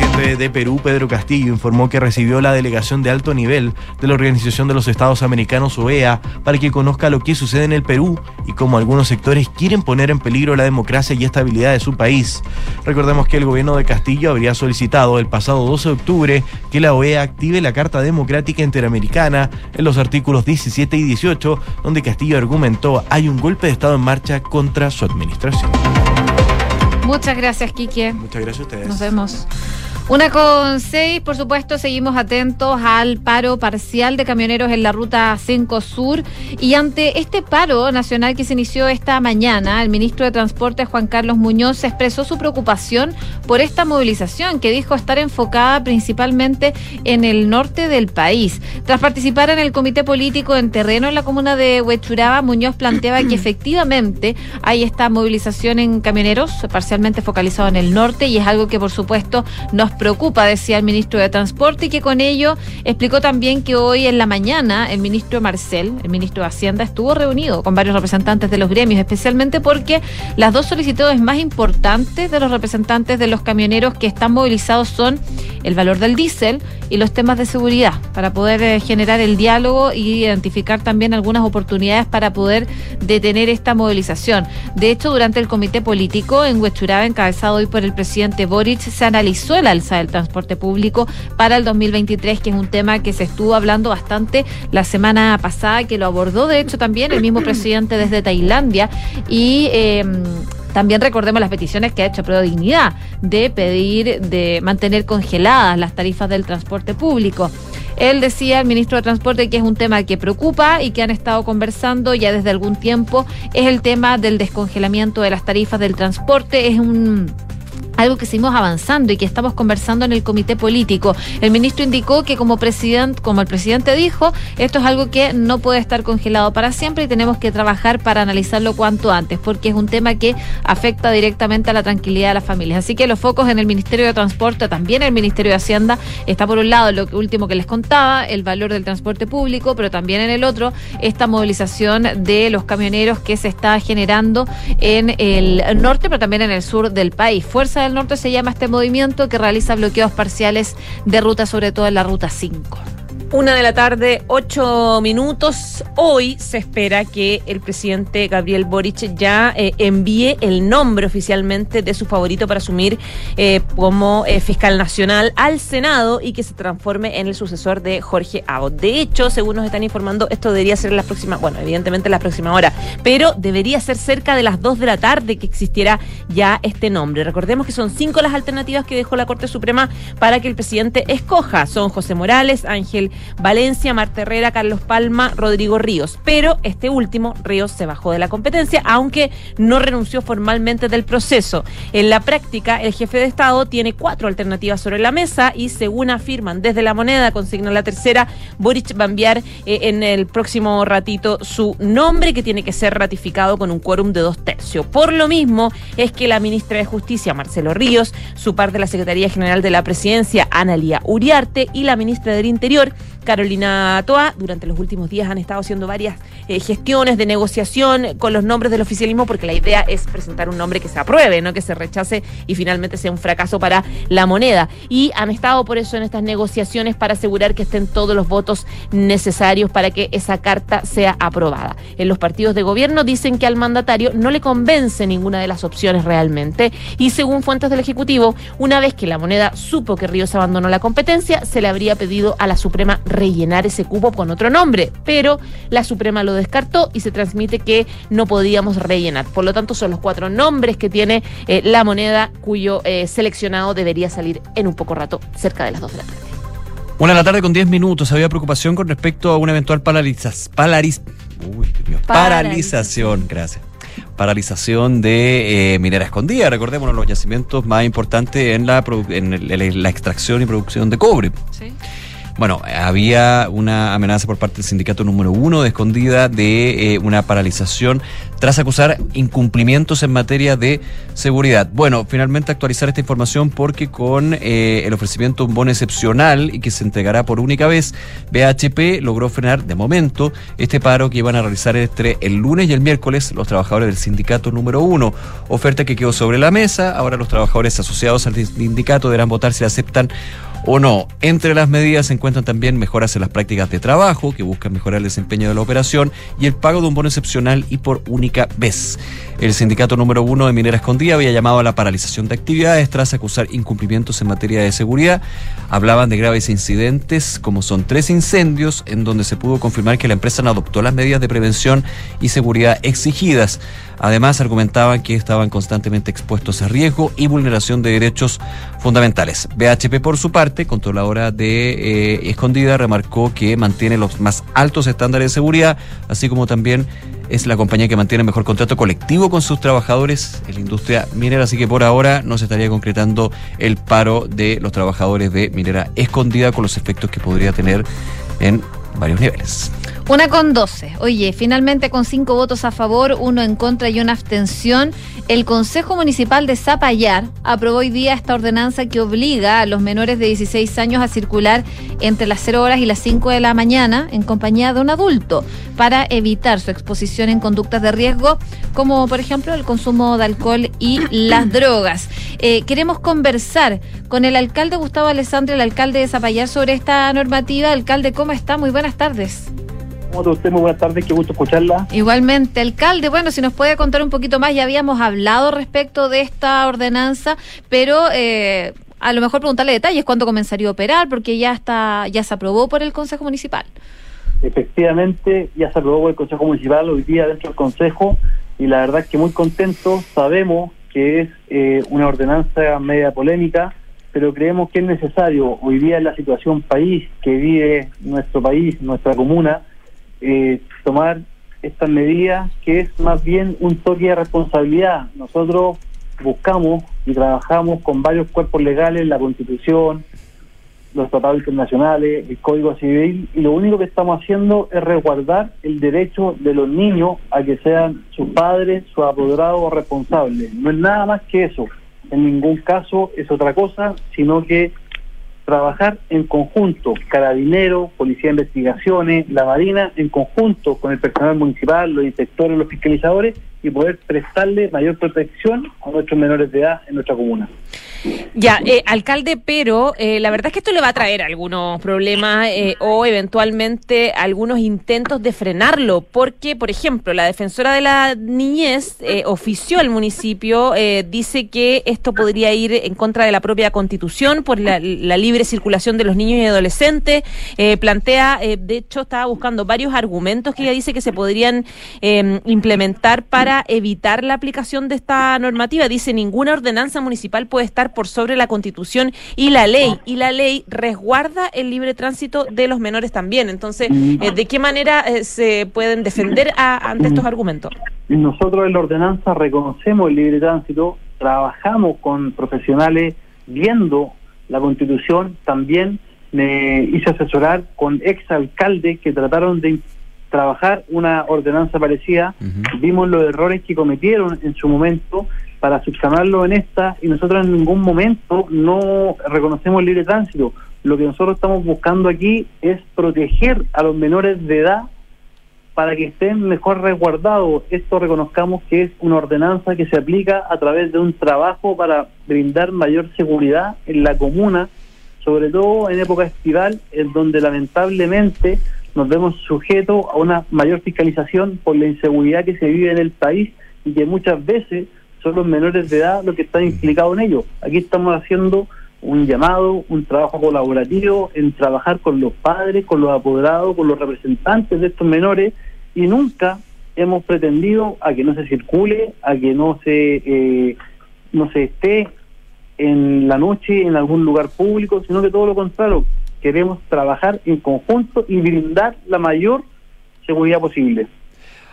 Speaker 5: El presidente de Perú, Pedro Castillo, informó que recibió la delegación de alto nivel de la Organización de los Estados Americanos, OEA, para que conozca lo que sucede en el Perú y cómo algunos sectores quieren poner en peligro la democracia y estabilidad de su país. Recordemos que el gobierno de Castillo habría solicitado el pasado 12 de octubre que la OEA active la Carta Democrática Interamericana en los artículos 17 y 18, donde Castillo argumentó hay un golpe de Estado en marcha contra su administración.
Speaker 2: Muchas gracias, Kike.
Speaker 5: Muchas gracias a ustedes.
Speaker 2: Nos vemos. Una con seis, por supuesto, seguimos atentos al paro parcial de camioneros en la ruta 5 Sur. Y ante este paro nacional que se inició esta mañana, el ministro de Transporte, Juan Carlos Muñoz, expresó su preocupación por esta movilización que dijo estar enfocada principalmente en el norte del país. Tras participar en el comité político en terreno en la comuna de Huechuraba, Muñoz planteaba que efectivamente hay esta movilización en camioneros, parcialmente focalizado en el norte, y es algo que, por supuesto, nos preocupa, decía el ministro de Transporte, y que con ello explicó también que hoy en la mañana el ministro Marcel, el ministro de Hacienda, estuvo reunido con varios representantes de los gremios, especialmente porque las dos solicitudes más importantes de los representantes de los camioneros que están movilizados son el valor del diésel y los temas de seguridad, para poder eh, generar el diálogo y identificar también algunas oportunidades para poder detener esta movilización. De hecho, durante el comité político en Huechuraba, encabezado hoy por el presidente Boric, se analizó el alza del transporte público para el 2023, que es un tema que se estuvo hablando bastante la semana pasada, que lo abordó de hecho también el mismo presidente desde Tailandia y eh, también recordemos las peticiones que ha hecho Pro Dignidad de pedir de mantener congeladas las tarifas del transporte público. Él decía, el ministro de Transporte, que es un tema que preocupa y que han estado conversando ya desde algún tiempo, es el tema del descongelamiento de las tarifas del transporte. Es un algo que seguimos avanzando y que estamos conversando en el comité político. El ministro indicó que como presidente, como el presidente dijo, esto es algo que no puede estar congelado para siempre y tenemos que trabajar para analizarlo cuanto antes, porque es un tema que afecta directamente a la tranquilidad de las familias. Así que los focos en el Ministerio de Transporte, también el Ministerio de Hacienda, está por un lado lo último que les contaba, el valor del transporte público, pero también en el otro, esta movilización de los camioneros que se está generando en el norte, pero también en el sur del país. Fuerza del Norte se llama este movimiento que realiza bloqueos parciales de ruta, sobre todo en la ruta 5.
Speaker 4: Una de la tarde, ocho minutos. Hoy se espera que el presidente Gabriel Boric ya eh, envíe el nombre oficialmente de su favorito para asumir eh, como eh, fiscal nacional al Senado y que se transforme en el sucesor de Jorge Abbott. De hecho, según nos están informando, esto debería ser en la próxima, bueno, evidentemente en la próxima hora, pero debería ser cerca de las dos de la tarde que existiera ya este nombre. Recordemos que son cinco las alternativas que dejó la Corte Suprema para que el presidente escoja. Son José Morales, Ángel Valencia, Marta Herrera, Carlos Palma, Rodrigo Ríos. Pero este último, Ríos, se bajó de la competencia, aunque no renunció formalmente del proceso. En la práctica, el jefe de Estado tiene cuatro alternativas sobre la mesa y según afirman desde la moneda, consigna la tercera, Boric va a enviar eh, en el próximo ratito su nombre que tiene que ser ratificado con un quórum de dos tercios. Por lo mismo es que la ministra de Justicia, Marcelo Ríos, su par de la Secretaría General de la Presidencia, Analia Uriarte, y la ministra del Interior, Carolina Toa. Durante los últimos días han estado haciendo varias eh, gestiones de negociación con los nombres del oficialismo porque la idea es presentar un nombre que se apruebe, no que se rechace y finalmente sea un fracaso para la moneda. Y han estado por eso en estas negociaciones para asegurar que estén todos los votos necesarios para que esa carta sea aprobada. En los partidos de gobierno dicen que al mandatario no le convence ninguna de las opciones realmente y según fuentes del Ejecutivo, una vez que la moneda supo que Ríos abandonó la competencia, se le habría pedido a la Suprema rellenar ese cupo con otro nombre, pero la Suprema lo descartó y se transmite que no podíamos rellenar. Por lo tanto, son los cuatro nombres que tiene eh, la moneda cuyo eh, seleccionado debería salir en un poco rato, cerca de las dos de la tarde.
Speaker 3: Una de la tarde con 10 minutos. Había preocupación con respecto a una eventual paralización. paralización, gracias paralización de eh, minera escondida. Recordemos los yacimientos más importantes en la, en la extracción y producción de cobre. Sí. Bueno, había una amenaza por parte del sindicato número uno de escondida de eh, una paralización tras acusar incumplimientos en materia de seguridad. Bueno, finalmente actualizar esta información porque con eh, el ofrecimiento de un bono excepcional y que se entregará por única vez, BHP logró frenar de momento este paro que iban a realizar entre el lunes y el miércoles los trabajadores del sindicato número uno. Oferta que quedó sobre la mesa. Ahora los trabajadores asociados al sindicato deberán votar si aceptan o no. Entre las medidas se encuentran también mejoras en las prácticas de trabajo que buscan mejorar el desempeño de la operación y el pago de un bono excepcional y por única vez. El sindicato número uno de Minera Escondida había llamado a la paralización de actividades tras acusar incumplimientos en materia de seguridad. Hablaban de graves incidentes, como son tres incendios, en donde se pudo confirmar que la empresa no adoptó las medidas de prevención y seguridad exigidas. Además, argumentaban que estaban constantemente expuestos a riesgo y vulneración de derechos fundamentales. BHP, por su parte, controladora de eh, Escondida, remarcó que mantiene los más altos estándares de seguridad, así como también es la compañía que mantiene mejor contrato colectivo con sus trabajadores en la industria minera, así que por ahora no se estaría concretando el paro de los trabajadores de minera escondida con los efectos que podría tener en varios niveles.
Speaker 2: Una con 12. Oye, finalmente con cinco votos a favor, uno en contra y una abstención, el Consejo Municipal de Zapallar aprobó hoy día esta ordenanza que obliga a los menores de 16 años a circular entre las 0 horas y las 5 de la mañana en compañía de un adulto para evitar su exposición en conductas de riesgo, como por ejemplo el consumo de alcohol y las drogas. Eh, queremos conversar con el alcalde Gustavo Alessandro, el alcalde de Zapallar, sobre esta normativa. Alcalde, ¿cómo está? Muy buenas tardes.
Speaker 18: ¿Cómo está usted? Muy buenas tardes, qué gusto escucharla.
Speaker 2: Igualmente, alcalde, bueno, si nos puede contar un poquito más, ya habíamos hablado respecto de esta ordenanza, pero eh, a lo mejor preguntarle detalles, cuándo comenzaría a operar, porque ya está, ya se aprobó por el Consejo Municipal.
Speaker 18: Efectivamente, ya se aprobó por el Consejo Municipal hoy día dentro del Consejo y la verdad es que muy contento, sabemos que es eh, una ordenanza media polémica, pero creemos que es necesario hoy día en la situación país que vive nuestro país, nuestra comuna, eh, tomar estas medidas que es más bien un toque de responsabilidad. Nosotros buscamos y trabajamos con varios cuerpos legales, la Constitución, los tratados internacionales, el Código Civil, y lo único que estamos haciendo es resguardar el derecho de los niños a que sean sus padres, sus apoderados responsables. No es nada más que eso. En ningún caso es otra cosa, sino que trabajar en conjunto, Carabineros, Policía de Investigaciones, la Marina, en conjunto con el personal municipal, los inspectores, los fiscalizadores, y poder prestarle mayor protección a nuestros menores de edad en nuestra comuna.
Speaker 4: Ya, eh, alcalde, pero eh, la verdad es que esto le va a traer algunos problemas eh, o eventualmente algunos intentos de frenarlo, porque, por ejemplo, la defensora de la niñez ofició al municipio, dice que esto podría ir en contra de la propia constitución por la, la libre circulación de los niños y adolescentes, plantea, de hecho, estaba buscando varios argumentos que ella dice que se podrían implementar para evitar la aplicación de esta normativa. Dice, ninguna ordenanza municipal puede estar por sobre la constitución y la ley. Y la ley resguarda el libre tránsito de los menores también. Entonces, eh, ¿de qué manera eh, se pueden defender ante estos argumentos?
Speaker 18: Nosotros en la ordenanza reconocemos el libre tránsito, trabajamos con profesionales viendo la constitución, también me hice asesorar con exalcaldes que trataron de trabajar una ordenanza parecida, vimos los errores que cometieron en su momento para subsanarlo en esta y nosotros en ningún momento no reconocemos el libre tránsito. Lo que nosotros estamos buscando aquí es proteger a los menores de edad para que estén mejor resguardados. Esto reconozcamos que es una ordenanza que se aplica a través de un trabajo para brindar mayor seguridad en la comuna, sobre todo en época estival, en donde lamentablemente nos vemos sujetos a una mayor fiscalización por la inseguridad que se vive en el país y que muchas veces son los menores de edad los que están implicados en ello. Aquí estamos haciendo un llamado, un trabajo colaborativo en trabajar con los padres, con los apoderados, con los representantes de estos menores y nunca hemos pretendido a que no se circule, a que no se eh, no se esté en la noche en algún lugar público, sino que todo lo contrario, queremos trabajar en conjunto y brindar la mayor seguridad posible.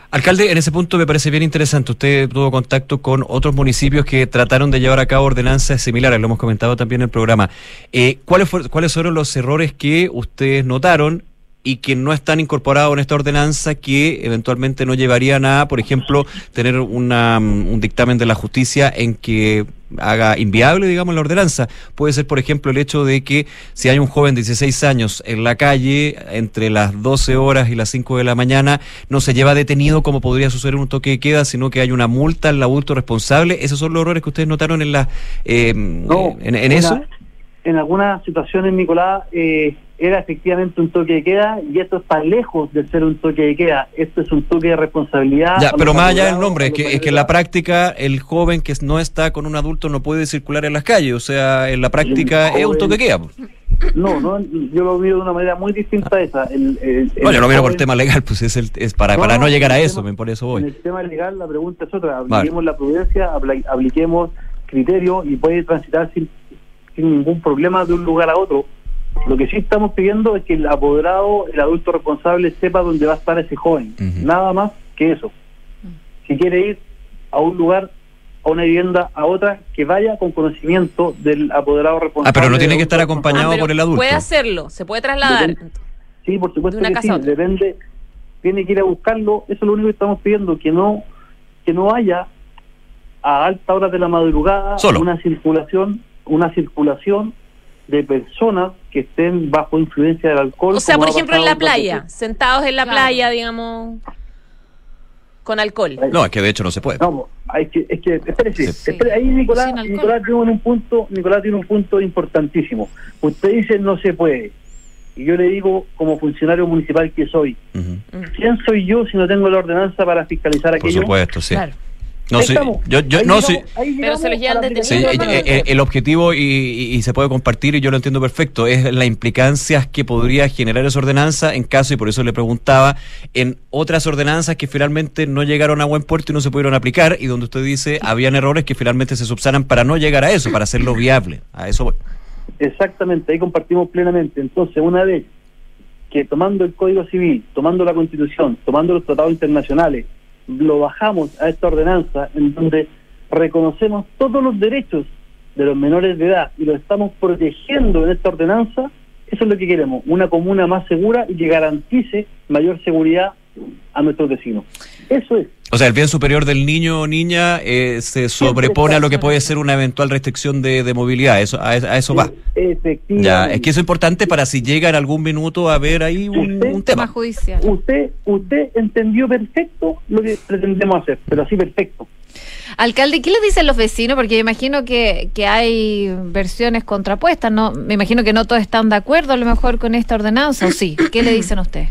Speaker 3: Alcalde, en ese punto me parece bien interesante. Usted tuvo contacto con otros municipios que trataron de llevar a cabo ordenanzas similares, lo hemos comentado también en el programa. Eh, ¿cuáles, ¿Cuáles fueron los errores que ustedes notaron y que no están incorporados en esta ordenanza que eventualmente no llevarían a, por ejemplo, tener una, mm, un dictamen de la justicia en que haga inviable, digamos, la ordenanza. Puede ser, por ejemplo, el hecho de que si hay un joven de 16 años en la calle entre las 12 horas y las 5 de la mañana, no se lleva detenido como podría suceder en un toque de queda, sino que hay una multa al adulto responsable. ¿Esos son los errores que ustedes notaron en, la, eh, en, eso?
Speaker 18: En algunas situaciones, Nicolás, eh, era efectivamente un toque de queda y esto está lejos de ser un toque de queda. Esto es un toque de responsabilidad.
Speaker 3: Ya, pero más allá del nombre, es que, es que en la práctica el joven que no está con un adulto no puede circular en las calles. O sea, en la práctica es un toque de queda.
Speaker 18: No, no, yo lo miro de una manera muy distinta a esa. El,
Speaker 3: no, yo lo miro por el tema legal, pues es, el, es para, para no, llegar a eso, por eso voy.
Speaker 18: En el tema legal la pregunta es otra. Apliquemos la prudencia, apliquemos criterios y puede transitar sin, sin ningún problema de un lugar a otro lo que sí estamos pidiendo es que el apoderado, el adulto responsable, sepa dónde va a estar ese joven. Nada más que eso. Si quiere ir a un lugar, a una vivienda, a otra, que vaya con conocimiento del apoderado responsable.
Speaker 3: Ah, pero no tiene que estar acompañado ah, por el adulto.
Speaker 4: Puede hacerlo, se puede trasladar.
Speaker 18: sí, por supuesto que sí. Depende, tiene que ir a buscarlo, eso es lo único que estamos pidiendo, que no, que no haya a alta hora de la madrugada
Speaker 3: Solo.
Speaker 18: una circulación, una circulación de personas que estén bajo influencia del alcohol.
Speaker 4: O sea, por ejemplo, en la playa,
Speaker 18: veces.
Speaker 4: sentados en la playa, digamos, con alcohol.
Speaker 3: No, es que de hecho no se puede.
Speaker 18: No, hay que, es que, espérese, espere, ahí Nicolás. Nicolás tiene un punto, Nicolás tiene un punto importantísimo. Usted dice no se puede. Y yo le digo, como funcionario municipal que soy, ¿quién soy yo si no tengo la ordenanza para fiscalizar
Speaker 3: Por
Speaker 18: aquello?
Speaker 3: supuesto, sí.
Speaker 4: Claro.
Speaker 3: No, sí, yo, yo,
Speaker 18: Ahí
Speaker 3: no,
Speaker 18: llegamos-
Speaker 3: sí.
Speaker 18: ahí
Speaker 4: Pero se los llevan.
Speaker 3: Sí, eh, eh, el objetivo, y, y- y se puede compartir, y yo lo entiendo perfecto, es la implicancias que podría generar esa ordenanza en caso, y por eso le preguntaba, en otras ordenanzas que finalmente no llegaron a buen puerto y no se pudieron aplicar, y donde usted dice habían errores que finalmente se subsanan para no llegar a eso, para hacerlo viable. A eso voy.
Speaker 18: Exactamente, ahí compartimos plenamente. Entonces, una vez que tomando el Código Civil, tomando la Constitución, tomando los tratados internacionales, lo bajamos a esta ordenanza en donde reconocemos todos los derechos de los menores de edad y lo estamos protegiendo en esta ordenanza, eso es lo que queremos, una comuna más segura y que garantice mayor seguridad a nuestros vecinos. Eso es.
Speaker 3: O sea, el bien superior del niño o niña eh, se sobrepone a lo que puede ser una eventual restricción de, de movilidad. Eso, a, a eso va.
Speaker 18: Efectivamente.
Speaker 3: Ya, es que eso es importante para si llega en algún minuto a haber ahí un, un tema.
Speaker 2: judicial.
Speaker 18: Usted, usted entendió perfecto lo que pretendemos hacer, pero así perfecto.
Speaker 2: Alcalde, ¿qué le dicen los vecinos? Porque me imagino que, que hay versiones contrapuestas, ¿no? Me imagino que no todos están de acuerdo a lo mejor con esta ordenanza, ¿o sí? ¿Qué le dicen a usted?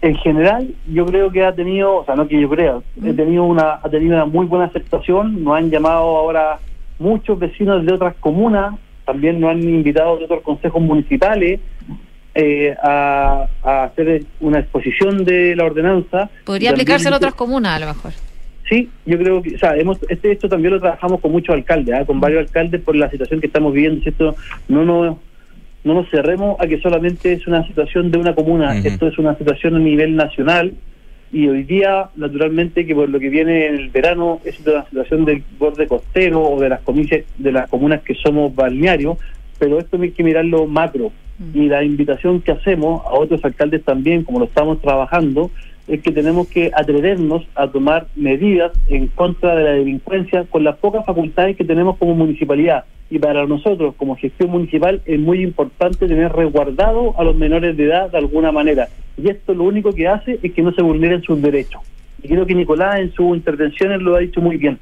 Speaker 18: En general, yo creo que ha tenido, o sea, no que yo crea, he tenido una, ha tenido una muy buena aceptación. Nos han llamado ahora muchos vecinos de otras comunas, también nos han invitado de otros consejos municipales eh, a, a hacer una exposición de la ordenanza.
Speaker 2: Podría aplicarse en otras comunas a lo mejor.
Speaker 18: Sí, yo creo que, o sea, hemos, este, esto también lo trabajamos con muchos alcaldes, ¿ah? con varios alcaldes por la situación que estamos viviendo, ¿cierto? No nos, no nos cerremos a que solamente es una situación de una comuna, esto es una situación a nivel nacional y hoy día, naturalmente, que por lo que viene en el verano es una situación del borde costero o de las cominas, de las comunas que somos balnearios, pero esto hay que mirarlo macro. Y la invitación que hacemos a otros alcaldes también, como lo estamos trabajando, es que tenemos que atrevernos a tomar medidas en contra de la delincuencia con las pocas facultades que tenemos como municipalidad. Y para nosotros, como gestión municipal, es muy importante tener resguardado a los menores de edad de alguna manera. Y esto lo único que hace es que no se vulneren sus derechos. Y creo que Nicolás en sus intervenciones lo ha dicho muy bien.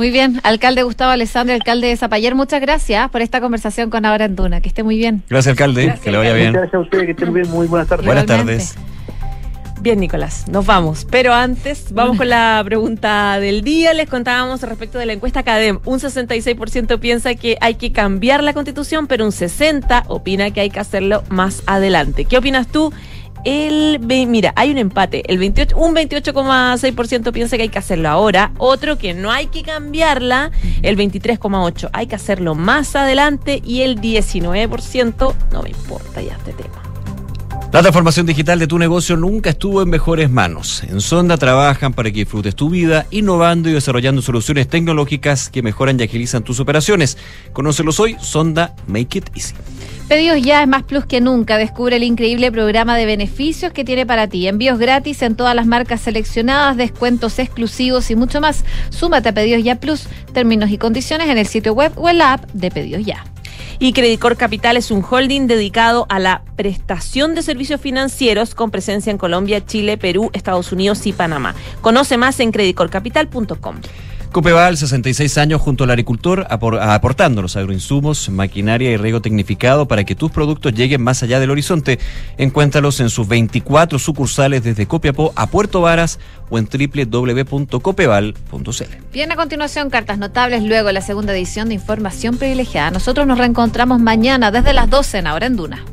Speaker 2: Muy bien, alcalde Gustavo Alessandro, alcalde de Zapayer, muchas gracias por esta conversación con Ahora en Duna. Que esté muy bien.
Speaker 3: Gracias, alcalde. Que le vaya bien.
Speaker 18: Muchas gracias a ustedes, que estén muy bien, muy buenas tardes.
Speaker 3: Buenas tardes.
Speaker 4: Bien, Nicolás, nos vamos. Pero antes, vamos con la pregunta del día. Les contábamos respecto de la encuesta CADEM. Un 66% piensa que hay que cambiar la constitución, pero un 60% opina que hay que hacerlo más adelante. ¿Qué opinas tú? El, mira, hay un empate. El 28, un 28,6% piensa que hay que hacerlo ahora. Otro que no hay que cambiarla. El 23,8% hay que hacerlo más adelante. Y el 19% no me importa ya este tema.
Speaker 3: La transformación digital de tu negocio nunca estuvo en mejores manos. En Sonda trabajan para que disfrutes tu vida, innovando y desarrollando soluciones tecnológicas que mejoran y agilizan tus operaciones. Conócelos hoy, Sonda Make It Easy.
Speaker 2: Pedidos ya es más plus que nunca. Descubre el increíble programa de beneficios que tiene para ti. Envíos gratis en todas las marcas seleccionadas, descuentos exclusivos y mucho más. Súmate a Pedidos Ya Plus. Términos y condiciones en el sitio web o en la app de Pedidos Ya.
Speaker 4: Y Credicor Capital es un holding dedicado a la prestación de servicios financieros con presencia en Colombia, Chile, Perú, Estados Unidos y Panamá. Conoce más en credicorcapital.com.
Speaker 3: Copeval, 66 años junto al agricultor, apor- aportando los agroinsumos, maquinaria y riego tecnificado para que tus productos lleguen más allá del horizonte. Encuéntralos en sus 24 sucursales desde Copiapó a Puerto Varas o en www.copeval.cl.
Speaker 2: Bien, a continuación, cartas notables, luego la segunda edición de Información Privilegiada. Nosotros nos reencontramos mañana desde las 12 en Ahora en Duna.